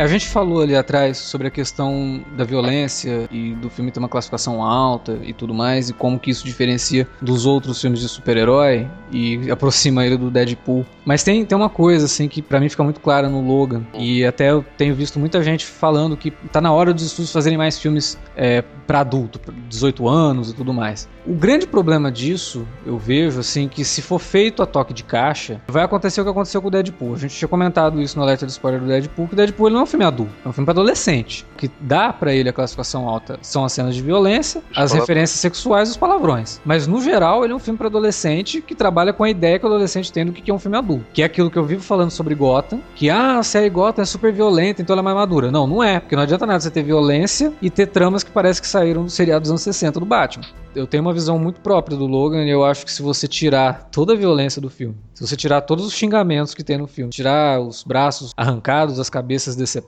A gente falou ali atrás sobre a questão da violência e do filme ter uma classificação alta e tudo mais, e como que isso diferencia dos outros filmes de super-herói e aproxima ele do Deadpool. Mas tem, tem uma coisa, assim, que para mim fica muito clara no Logan, e até eu tenho visto muita gente falando que tá na hora dos estúdios fazerem mais filmes é, para adulto, pra 18 anos e tudo mais. O grande problema disso, eu vejo, assim, que se for feito a toque de caixa, vai acontecer o que aconteceu com o Deadpool. A gente tinha comentado isso no alerta de spoiler do Deadpool, que o Deadpool ele não filme adulto, é um filme para adolescente. O que dá para ele a classificação alta são as cenas de violência, as referências sexuais e os palavrões. Mas no geral, ele é um filme para adolescente que trabalha com a ideia que o adolescente tem do que é um filme adulto. Que é aquilo que eu vivo falando sobre Gotham, que ah, a série Gotham é super violenta, então ela é mais madura. Não, não é, porque não adianta nada você ter violência e ter tramas que parece que saíram do seriado dos anos 60 do Batman. Eu tenho uma visão muito própria do Logan e eu acho que se você tirar toda a violência do filme, se você tirar todos os xingamentos que tem no filme, tirar os braços arrancados, as cabeças decepadas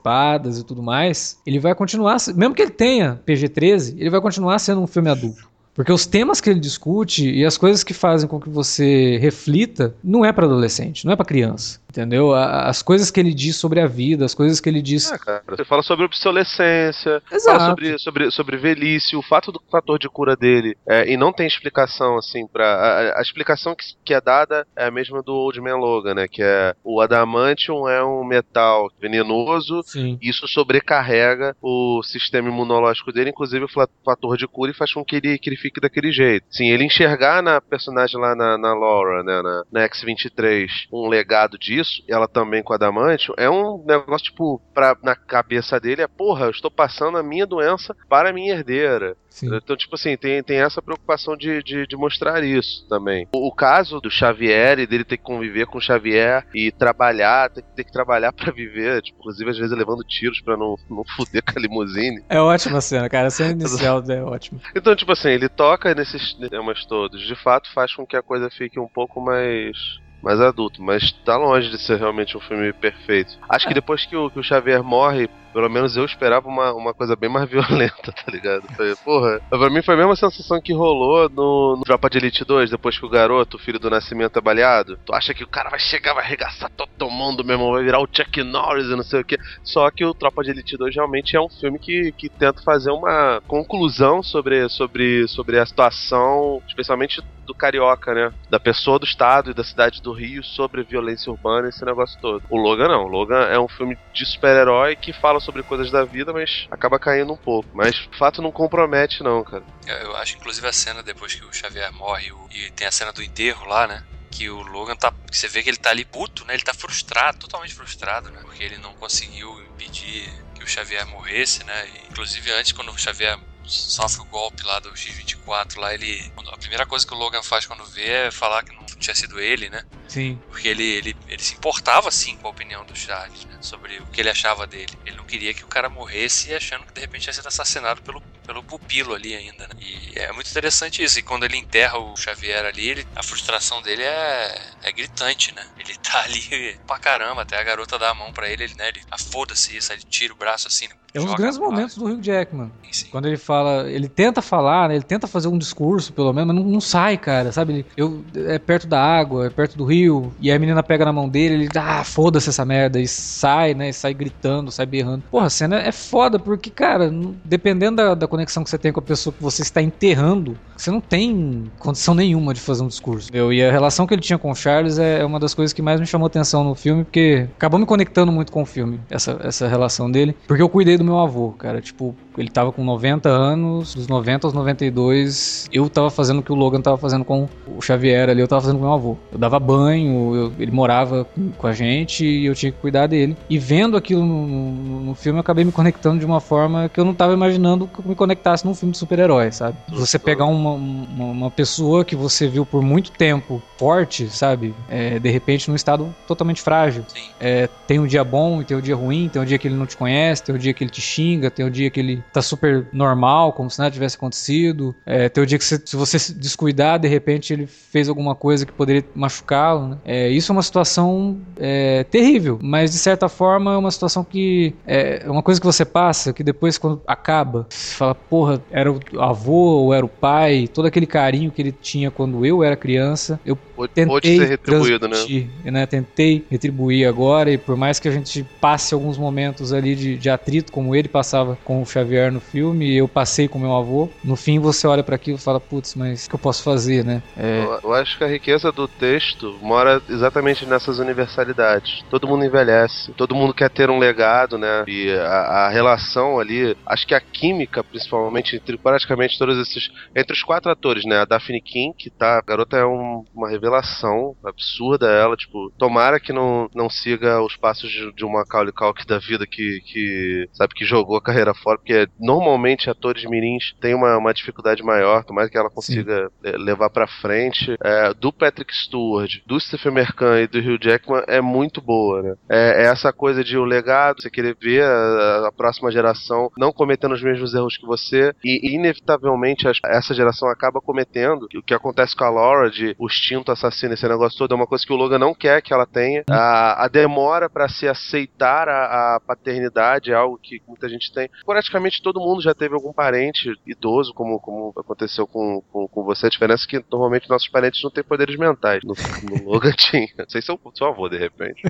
e tudo mais, ele vai continuar, mesmo que ele tenha PG-13, ele vai continuar sendo um filme adulto. Porque os temas que ele discute e as coisas que fazem com que você reflita não é para adolescente, não é para criança. Entendeu? As coisas que ele diz sobre a vida, as coisas que ele diz. É, cara, você fala sobre obsolescência, Exato. fala sobre, sobre, sobre velhice, o fato do fator de cura dele. É, e não tem explicação, assim, para a, a, explicação que, que é dada é a mesma do Old Man Logan, né? Que é o adamantium é um metal venenoso, Sim. e isso sobrecarrega o sistema imunológico dele, inclusive o fator de cura, e faz com que ele, que ele fique daquele jeito. Sim, ele enxergar na personagem lá na, na Laura, né? Na, na X-23, um legado disso isso, ela também com Adamantium, é um negócio, tipo, pra, na cabeça dele é, porra, eu estou passando a minha doença para a minha herdeira. Sim. Então, tipo assim, tem, tem essa preocupação de, de, de mostrar isso também. O, o, caso do Xavier e dele ter que conviver com o Xavier e trabalhar, ter, ter que trabalhar para viver, tipo, inclusive às vezes levando tiros para não, não fuder com a limusine. É ótima a cena, cara. A cena inicial é ótima. Então, tipo assim, ele toca nesses temas todos. De fato, faz com que a coisa fique um pouco mais mais adulto, mas tá longe de ser realmente um filme perfeito. Acho é. que depois que o, que o Xavier morre, pelo menos eu esperava uma, uma coisa bem mais violenta, tá ligado? Foi, porra, pra mim foi a mesma sensação que rolou no, no Tropa de Elite 2, depois que o garoto, o filho do Nascimento, é baleado. Tu acha que o cara vai chegar, vai arregaçar todo mundo, meu irmão, vai virar o Chuck Norris e não sei o que. Só que o Tropa de Elite 2 realmente é um filme que, que tenta fazer uma conclusão sobre, sobre, sobre a situação, especialmente do carioca, né? Da pessoa do estado e da cidade do Rio sobre violência urbana, esse negócio todo. O Logan não. O Logan é um filme de super-herói que fala sobre coisas da vida, mas acaba caindo um pouco. Mas o fato não compromete, não, cara. Eu acho, inclusive, a cena depois que o Xavier morre e tem a cena do enterro lá, né? que o Logan tá. Você vê que ele tá ali puto, né? Ele tá frustrado, totalmente frustrado, né? Porque ele não conseguiu impedir que o Xavier morresse, né? E, inclusive antes, quando o Xavier sofre o golpe lá do X24, lá ele. A primeira coisa que o Logan faz quando vê é falar que não tinha sido ele, né? Sim. Porque ele, ele, ele se importava, sim, com a opinião do Charles, né? Sobre o que ele achava dele. Ele não queria que o cara morresse achando que de repente ia ser assassinado pelo, pelo pupilo ali ainda, né? E é muito interessante isso. E quando ele enterra o Xavier ali, ele, a frustração dele é, é gritante, né? Ele tá ali pra caramba, até a garota dá a mão pra ele, ele, né? Ele, ah, foda-se isso, ele tira o braço assim, É um dos grandes momentos do Hugh Jackman. Sim, sim. Quando ele fala, ele tenta falar, né, ele tenta fazer um discurso, pelo menos, mas não, não sai, cara, sabe? Ele, eu, é perto da água, é perto do rio, e aí a menina pega na mão dele, ele, ah, foda-se essa merda, e sai, né? E sai gritando, sai berrando. Porra, a cena é foda, porque, cara, dependendo da, da conexão que você tem com a pessoa que você está enterrando, você não tem condição nenhuma de fazer um discurso. Eu, e a relação que ele tinha com o Charles é é uma das coisas que mais me chamou atenção no filme, porque acabou me conectando muito com o filme, essa, essa relação dele, porque eu cuidei do meu avô, cara, tipo, ele tava com 90 anos, dos 90 aos 92, eu tava fazendo o que o Logan tava fazendo com o Xavier ali, eu tava fazendo com meu avô. Eu dava banho, eu- ele morava com- a gente e eu tinha que cuidar dele. E vendo aquilo no, no- no filme, eu acabei me conectando de uma forma que eu não tava imaginando que eu me conectasse num filme de super-herói, sabe? Você pegar uma, uma, uma pessoa que você viu por muito tempo forte, sabe? É, de repente num estado totalmente frágil. É, tem um dia bom e tem um dia ruim, tem um dia que ele não te conhece, tem um dia que ele te xinga, tem um dia que ele tá super normal, como se nada tivesse acontecido. É, tem um dia que você- se você se descuidar, de repente ele fez alguma coisa que poderia machucá-lo. Né? É, isso é uma situação é, terrível, mas de certa forma é uma situação que é uma coisa que você passa, que depois quando acaba, você fala, porra, era o avô ou era o pai, todo aquele carinho que ele tinha quando eu era criança, eu Pode, tentei pode ser retribuído, né? né? Tentei retribuir agora e por mais que a gente passe alguns momentos ali de, de atrito, como ele passava com o Xavier no filme, e eu passei com meu avô, no fim você olha para aquilo e fala, putz, mas o que eu posso fazer, né? É, Eu, eu acho que a riqueza do texto mora exatamente nessas universalidades. Todo mundo envelhece, todo mundo quer ter um legado, né? E a, a relação ali, acho que a química, principalmente, entre praticamente todos esses. Entre os quatro atores, né? A Daphne King, que tá. A garota é um- uma revelação absurda, ela, tipo, tomara que não, não siga os passos de, de uma Macaulay Culkin da vida que, que, sabe, que jogou a carreira fora, porque normalmente atores mirins têm uma, uma dificuldade maior, tomara que ela consiga eh, levar pra frente. É, do Patrick Stewart, do Stephen Mercan e do Hugh Jackman é muito boa, né? É, é essa coisa de o legado, você querer ver a, a próxima geração não cometendo os mesmos erros que você, e inevitavelmente as- essa geração acaba cometendo. O que acontece com a Laura de o instinto assassino, esse negócio todo, é uma coisa que o Logan não quer que ela tenha. A, a demora pra se aceitar a, a paternidade é algo que muita gente tem. Praticamente todo mundo já teve algum parente idoso, como, como aconteceu com, com, com você. A diferença é que normalmente nossos parentes não têm poderes mentais. No, no Logan tinha. Não sei se é o seu avô, de repente.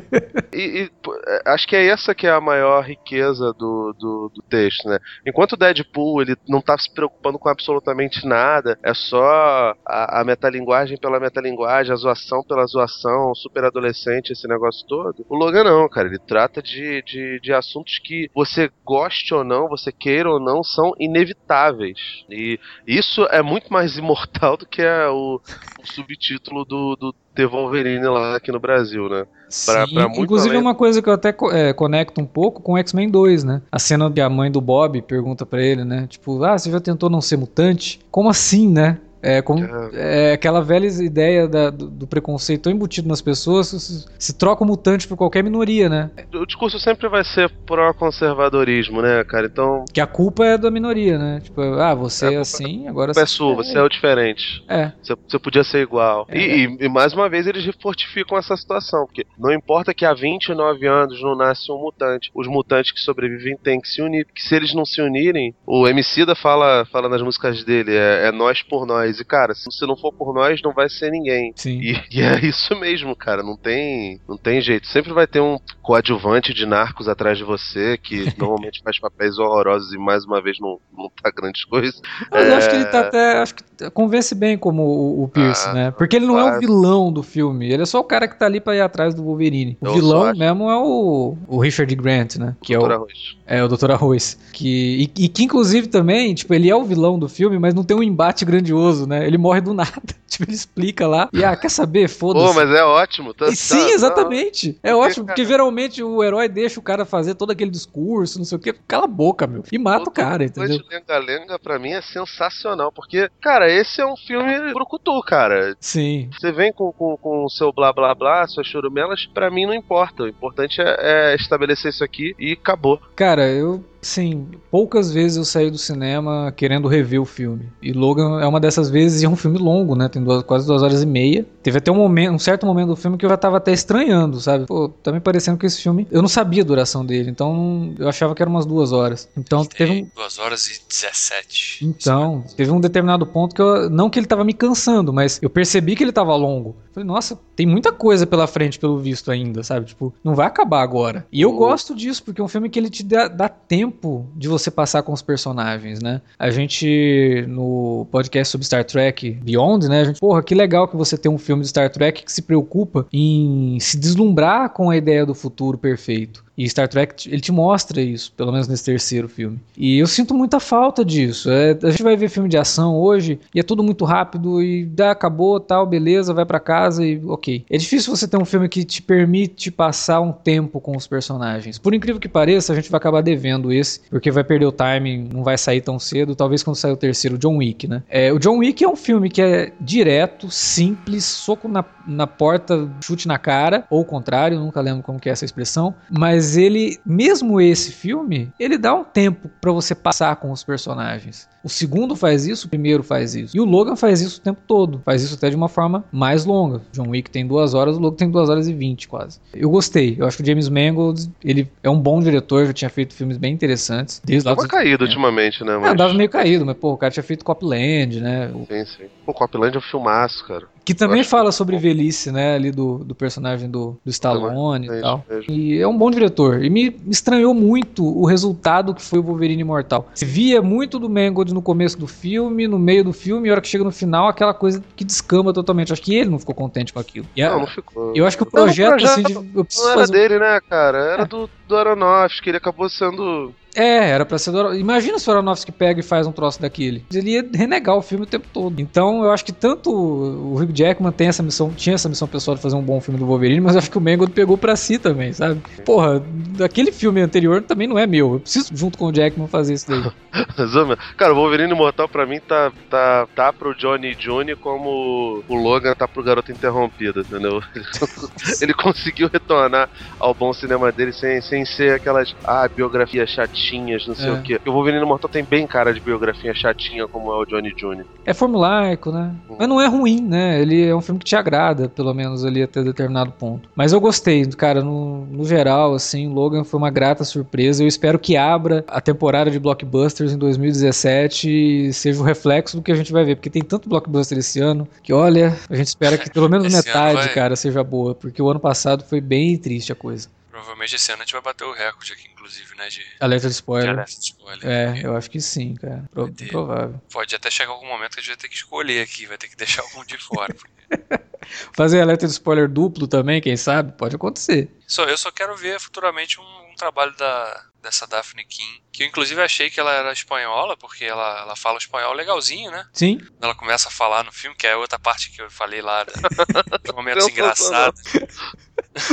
E, e, é, acho que é essa que é a maior riqueza do, do, do texto, né? Enquanto o Deadpool ele não tá se preocupando com absolutamente nada, é só a, a metalinguagem pela metalinguagem, a zoação pela zoação, super adolescente, esse negócio todo. O Logan não, cara, ele trata de, de, de assuntos que você goste ou não, você queira ou não, são inevitáveis. E isso é muito mais imortal do que é o, o subtítulo do, do The Wolverine lá aqui no Brasil, né? Pra- Sim, pra inclusive além- é uma coisa que eu até é, conecto um pouco com X-Men 2, né? A cena que a mãe do Bob pergunta pra ele, né? Tipo, ah, você já tentou não ser mutante? Como assim, né? É, como, é aquela velha ideia da- do, do preconceito tão embutido nas pessoas, se, se troca o mutante por qualquer minoria, né? O discurso sempre vai ser pró-conservadorismo, né, cara? Então, Que a culpa é da minoria, né? Tipo, ah, você É, a é culpa- assim, agora é sua, você é o diferente. É, Você, você podia ser igual. É. E, e- e mais uma vez eles fortificam essa situação, porque não importa que há 29 anos não nasce um mutante, os mutantes que sobrevivem têm que se unir, porque se eles não se unirem, o Emicida fala, fala nas músicas dele, é, é nós por nós, e cara, se se não for por nós, não vai ser ninguém. sim. E, e é isso mesmo, cara. Não tem, não tem jeito. Sempre vai ter um coadjuvante de narcos atrás de você que normalmente faz papéis horrorosos e mais uma vez não, não tá grandes coisas. Mas eu acho que ele É. tá até. Acho que convence bem como o, o Pierce, Ah, né? Porque ele não é o vilão do filme. Ele é só o cara que tá ali pra ir atrás do Wolverine. O Eu vilão mesmo é o, o Richard Grant, né? Que é Doutor o, Arroz. é o Dr. Arroz. Que, e, e que, inclusive, também, tipo, ele é o vilão do filme, mas não tem um embate grandioso, né? Ele morre do nada. Tipo, ele explica lá. E ah, quer saber? Foda-se. Pô, mas é ótimo. Tá, E sim, tá- exatamente. É Porque, ótimo, porque geralmente o herói deixa o cara fazer todo aquele discurso, não sei o quê. Cala a boca, meu. E mata o cara, entendeu? Noite Lenga-Lenga, pra mim, é sensacional. Porque, cara, esse é um filme brucutu, cara. Sim. Você vem com, com, com o seu blá blá blá, suas churumelas, pra mim não importa. O importante é, é estabelecer isso aqui e acabou. Cara, eu. Sim, poucas vezes eu saí do cinema querendo rever o filme. E Logan é uma dessas vezes e é um filme longo, né? Tem duas- quase duas horas e meia. Teve até um momento, um certo momento do filme que eu já tava até estranhando, sabe? Pô, tá me parecendo que esse filme. Eu não sabia a duração dele, então eu achava que era umas duas horas. Então teve um. 2 horas e 17. Então, teve um determinado ponto que eu. Não que ele tava me cansando, mas eu percebi que ele tava longo. Falei, nossa, tem muita coisa pela frente, pelo visto, ainda, sabe? Tipo, não vai acabar agora. E eu gosto disso, porque é um filme que ele te dá, dá tempo de você passar com os personagens, né? A gente, no podcast sobre Star Trek Beyond, né? Gente, porra, que legal que você tem um filme de Star Trek que se preocupa em se deslumbrar com a ideia do futuro perfeito. E Star Trek, ele te mostra isso, pelo menos nesse terceiro filme. E eu sinto muita falta disso. É, a gente vai ver filme de ação hoje e é tudo muito rápido e dá, acabou, tal, beleza, vai pra casa e ok. É difícil você ter um filme que te permite passar um tempo com os personagens. Por incrível que pareça, a gente vai acabar devendo esse, porque vai perder o timing, não vai sair tão cedo. Talvez quando sair o terceiro, John Wick, né? É, o John Wick é um filme que é direto, simples, soco na, na porta, chute na cara, ou o contrário, nunca lembro como que é essa expressão. Mas ele, mesmo esse filme, ele dá um tempo pra você passar com os personagens. O segundo faz isso, o primeiro faz isso. E o Logan faz isso o tempo todo. Faz isso até de uma forma mais longa. John Wick tem duas horas, o Logan tem duas horas e vinte quase. Eu gostei. Eu acho que o James Mangold, ele é um bom diretor, já tinha feito filmes bem interessantes. Desde lá Dava dos- caído ultimamente, né? É, Mas... andava meio caído, mas pô, o cara tinha feito Copland, né? O- Sim, sim. Pô, Copland é filmaço, cara. Que também fala muito sobre bom. velhice, né? Ali do, do personagem do, do Stallone É e tal. mesmo. E é um bom diretor. E me estranhou muito o resultado que foi o Wolverine Imortal. Se via muito do Mangold no começo do filme, no meio do filme, e a hora que chega no final, aquela coisa que descamba totalmente. Acho que ele não ficou contente com aquilo. E a- Não, não ficou. eu acho que o Não, o projeto, projeto assim, de, Não era fazer dele, né, cara? Era do, do Aronofsky, ele acabou sendo. É, era pra ser do Imagina se o Aronofsky pega e faz um troço daquele. Ele ia renegar o filme o tempo todo. Então eu acho que tanto o Hugh Jackman tem essa missão, tinha essa missão pessoal de fazer um bom filme do Wolverine, mas eu acho que o Mangold pegou pra si também, sabe? Porra, daquele filme anterior também não é meu. Eu preciso, junto com o Jackman, fazer isso daí. Zama. Cara, o Wolverine Imortal pra mim tá, tá, tá pro Johnny June como o Logan tá pro Garoto Interrompido, entendeu? Ele conseguiu retornar ao bom cinema dele sem, sem ser aquelas ah, biografias chatinhas, não sei É. o quê. Porque o Wolverine Imortal tem bem cara de biografia chatinha como é o Johnny June. É formulaico, né? Mas não é ruim, né? Ele é um filme que te agrada, pelo menos ali até determinado ponto. Mas eu gostei, cara, no, no geral, assim, Logan foi uma grata surpresa. Eu espero que abra a temporada de blockbusters em 2017 e seja o reflexo do que a gente vai ver, porque tem tanto blockbuster esse ano que, olha, a gente espera que pelo menos metade, vai- cara, seja boa, porque o ano passado foi bem triste a coisa. Provavelmente esse ano a gente vai bater o recorde aqui, inclusive, né? De, Alerta de de spoiler. alerta de spoiler. É, eu acho que sim, cara. Pro- ter. provável. Pode até chegar algum momento que a gente vai ter que escolher aqui, vai ter que deixar algum de fora. Fazer alerta de spoiler duplo também, quem sabe? Pode acontecer. Só, eu só quero ver futuramente um, um trabalho da, dessa Daphne King, que eu inclusive achei que ela era espanhola, porque ela, ela fala espanhol legalzinho, né? Sim, Quando ela começa a falar no filme, que é outra parte que eu falei lá, de momentos não, não, engraçados.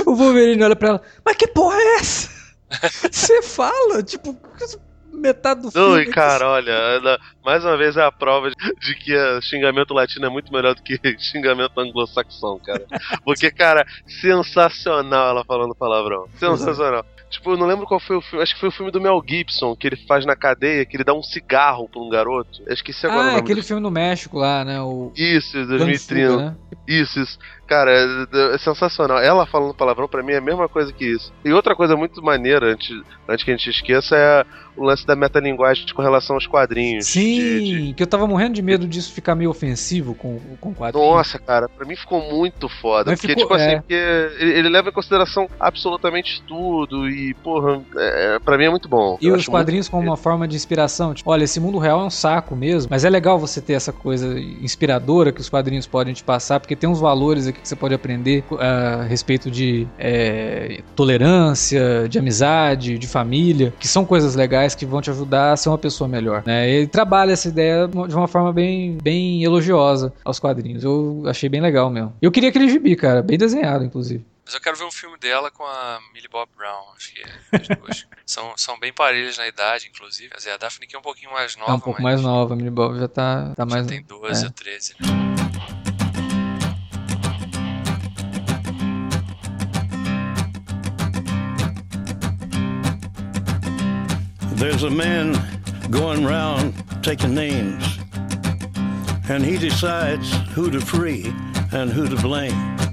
O Wolverine olha pra ela, mas que porra é essa? Você fala, tipo, metade do Não, filme. e cara, olha, ela- mais uma vez é a prova de, de que a xingamento latino é muito melhor do que xingamento anglo-saxão, cara. Porque, cara, sensacional ela falando palavrão. Sensacional. Tipo, eu não lembro qual foi o filme. Acho que foi o filme do Mel Gibson, que ele faz na cadeia, que ele dá um cigarro pra um garoto. Eu esqueci agora Ah, aquele filme no México lá, né? O Isso, Plano de 2030. Fuga, né? Isso, isso. Cara, é, é sensacional. Ela falando palavrão pra mim é a mesma coisa que isso. E outra coisa muito maneira, antes, antes que a gente esqueça, é o lance da metalinguagem com relação aos quadrinhos. Sim, de- de- que eu tava morrendo de medo disso ficar meio ofensivo com, o quadrinho. Nossa, cara, pra mim ficou muito foda. Mas porque, ficou- tipo assim, é. porque ele, ele leva em consideração absolutamente tudo. E, porra, é, pra mim é muito bom. E Eu os quadrinhos muito como uma forma de inspiração. Tipo, olha, esse mundo real é um saco mesmo, mas é legal você ter essa coisa inspiradora que os quadrinhos podem te passar, porque tem uns valores aqui que você pode aprender a respeito de é, tolerância, de amizade, de família, que são coisas legais que vão te ajudar a ser uma pessoa melhor. Né? Ele trabalha essa ideia de uma forma bem, bem elogiosa aos quadrinhos. Eu achei bem legal mesmo. Eu queria aquele gibi, cara, bem desenhado, inclusive. Mas eu quero ver um filme dela com a Millie Bob Brown. Acho que é, as duas. são, são bem parelhas na idade, inclusive. Quer dizer, a Daphne que é um pouquinho mais nova. É um pouco mais nova, a Millie Bob já tá, tá já mais. tem 12 é. ou 13. Né? There's a man going round taking names, and he decides who to free and who to blame.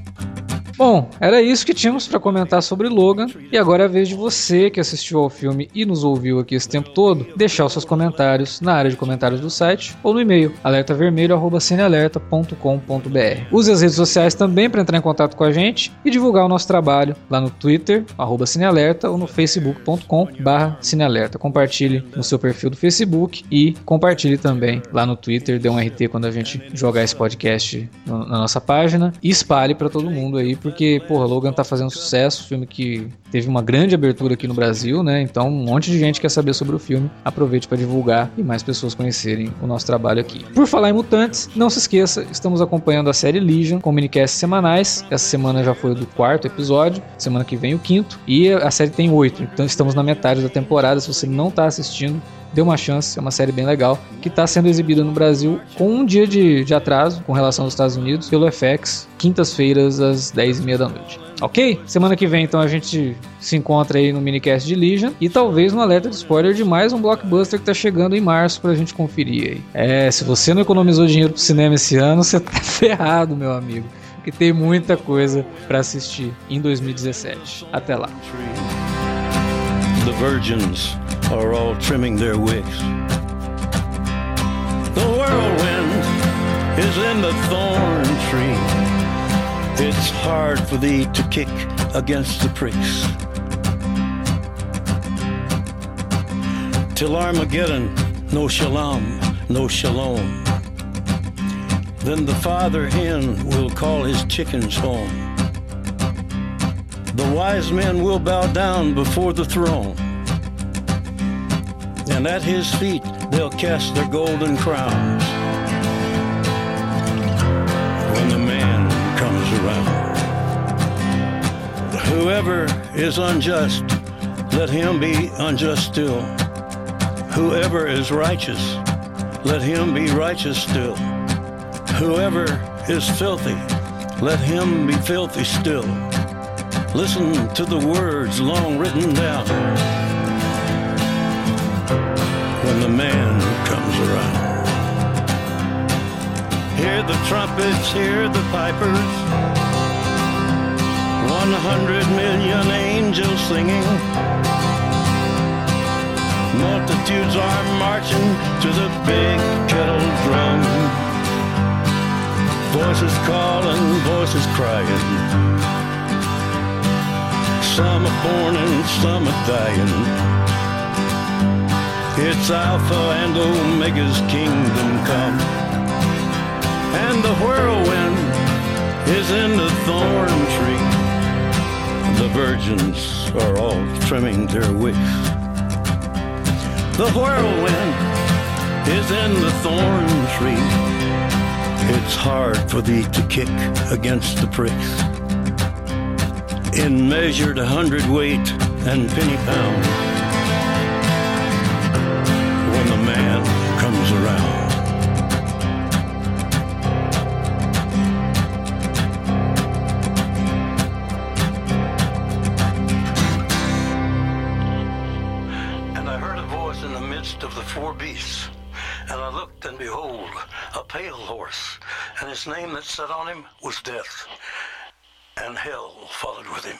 Bom, era isso que tínhamos para comentar sobre Logan. E agora é a vez de você que assistiu ao filme e nos ouviu aqui esse tempo todo, deixar os seus comentários na área de comentários do site ou no e-mail alertavermelho@cinealerta.com.br. Use as redes sociais também para entrar em contato com a gente e divulgar o nosso trabalho lá no Twitter @cinealerta ou no facebook.com/cinealerta. Compartilhe no seu perfil do Facebook e compartilhe também lá no Twitter, dê um RT quando a gente jogar esse podcast na nossa página e espalhe para todo mundo aí porque, porra, Logan tá fazendo sucesso, filme que teve uma grande abertura aqui no Brasil, né? Então, um monte de gente quer saber sobre o filme. Aproveite para divulgar e mais pessoas conhecerem o nosso trabalho aqui. Por falar em Mutantes, não se esqueça, estamos acompanhando a série Legion com minicasts semanais. Essa semana já foi o do quarto episódio, semana que vem o quinto, e a série tem oito. Então, estamos na metade da temporada. Se você não tá assistindo, dê uma chance, é uma série bem legal, que está sendo exibida no Brasil com um dia de, de atraso com relação aos Estados Unidos, pelo FX, quintas-feiras às 10h30 da noite. Ok? Semana que vem, então, a gente se encontra aí no minicast de Legion e talvez no alerta de spoiler de mais um blockbuster que tá chegando em março pra gente conferir aí. É, se você não economizou dinheiro pro cinema esse ano, você tá ferrado, meu amigo. Porque tem muita coisa para assistir em 2017. Até lá. The virgins are all trimming their wicks. The whirlwind is in the thorn tree. It's hard for thee to kick against the pricks. Till Armageddon, no shalom, no shalom. Then the father hen will call his chickens home. The wise men will bow down before the throne and at his feet they'll cast their golden crowns when the man comes around. Whoever is unjust, let him be unjust still. Whoever is righteous, let him be righteous still. Whoever is filthy, let him be filthy still. Listen to the words long written down when the man comes around. Hear the trumpets, hear the pipers. One hundred million angels singing. Multitudes are marching to the big kettle drum. Voices calling, voices crying. Some are born and some are dying. It's Alpha and Omega's kingdom come. And the whirlwind is in the thorn tree. The virgins are all trimming their wicks. The whirlwind is in the thorn tree. It's hard for thee to kick against the pricks. In measured hundredweight and penny pound that sat on him was Death, and hell followed with him.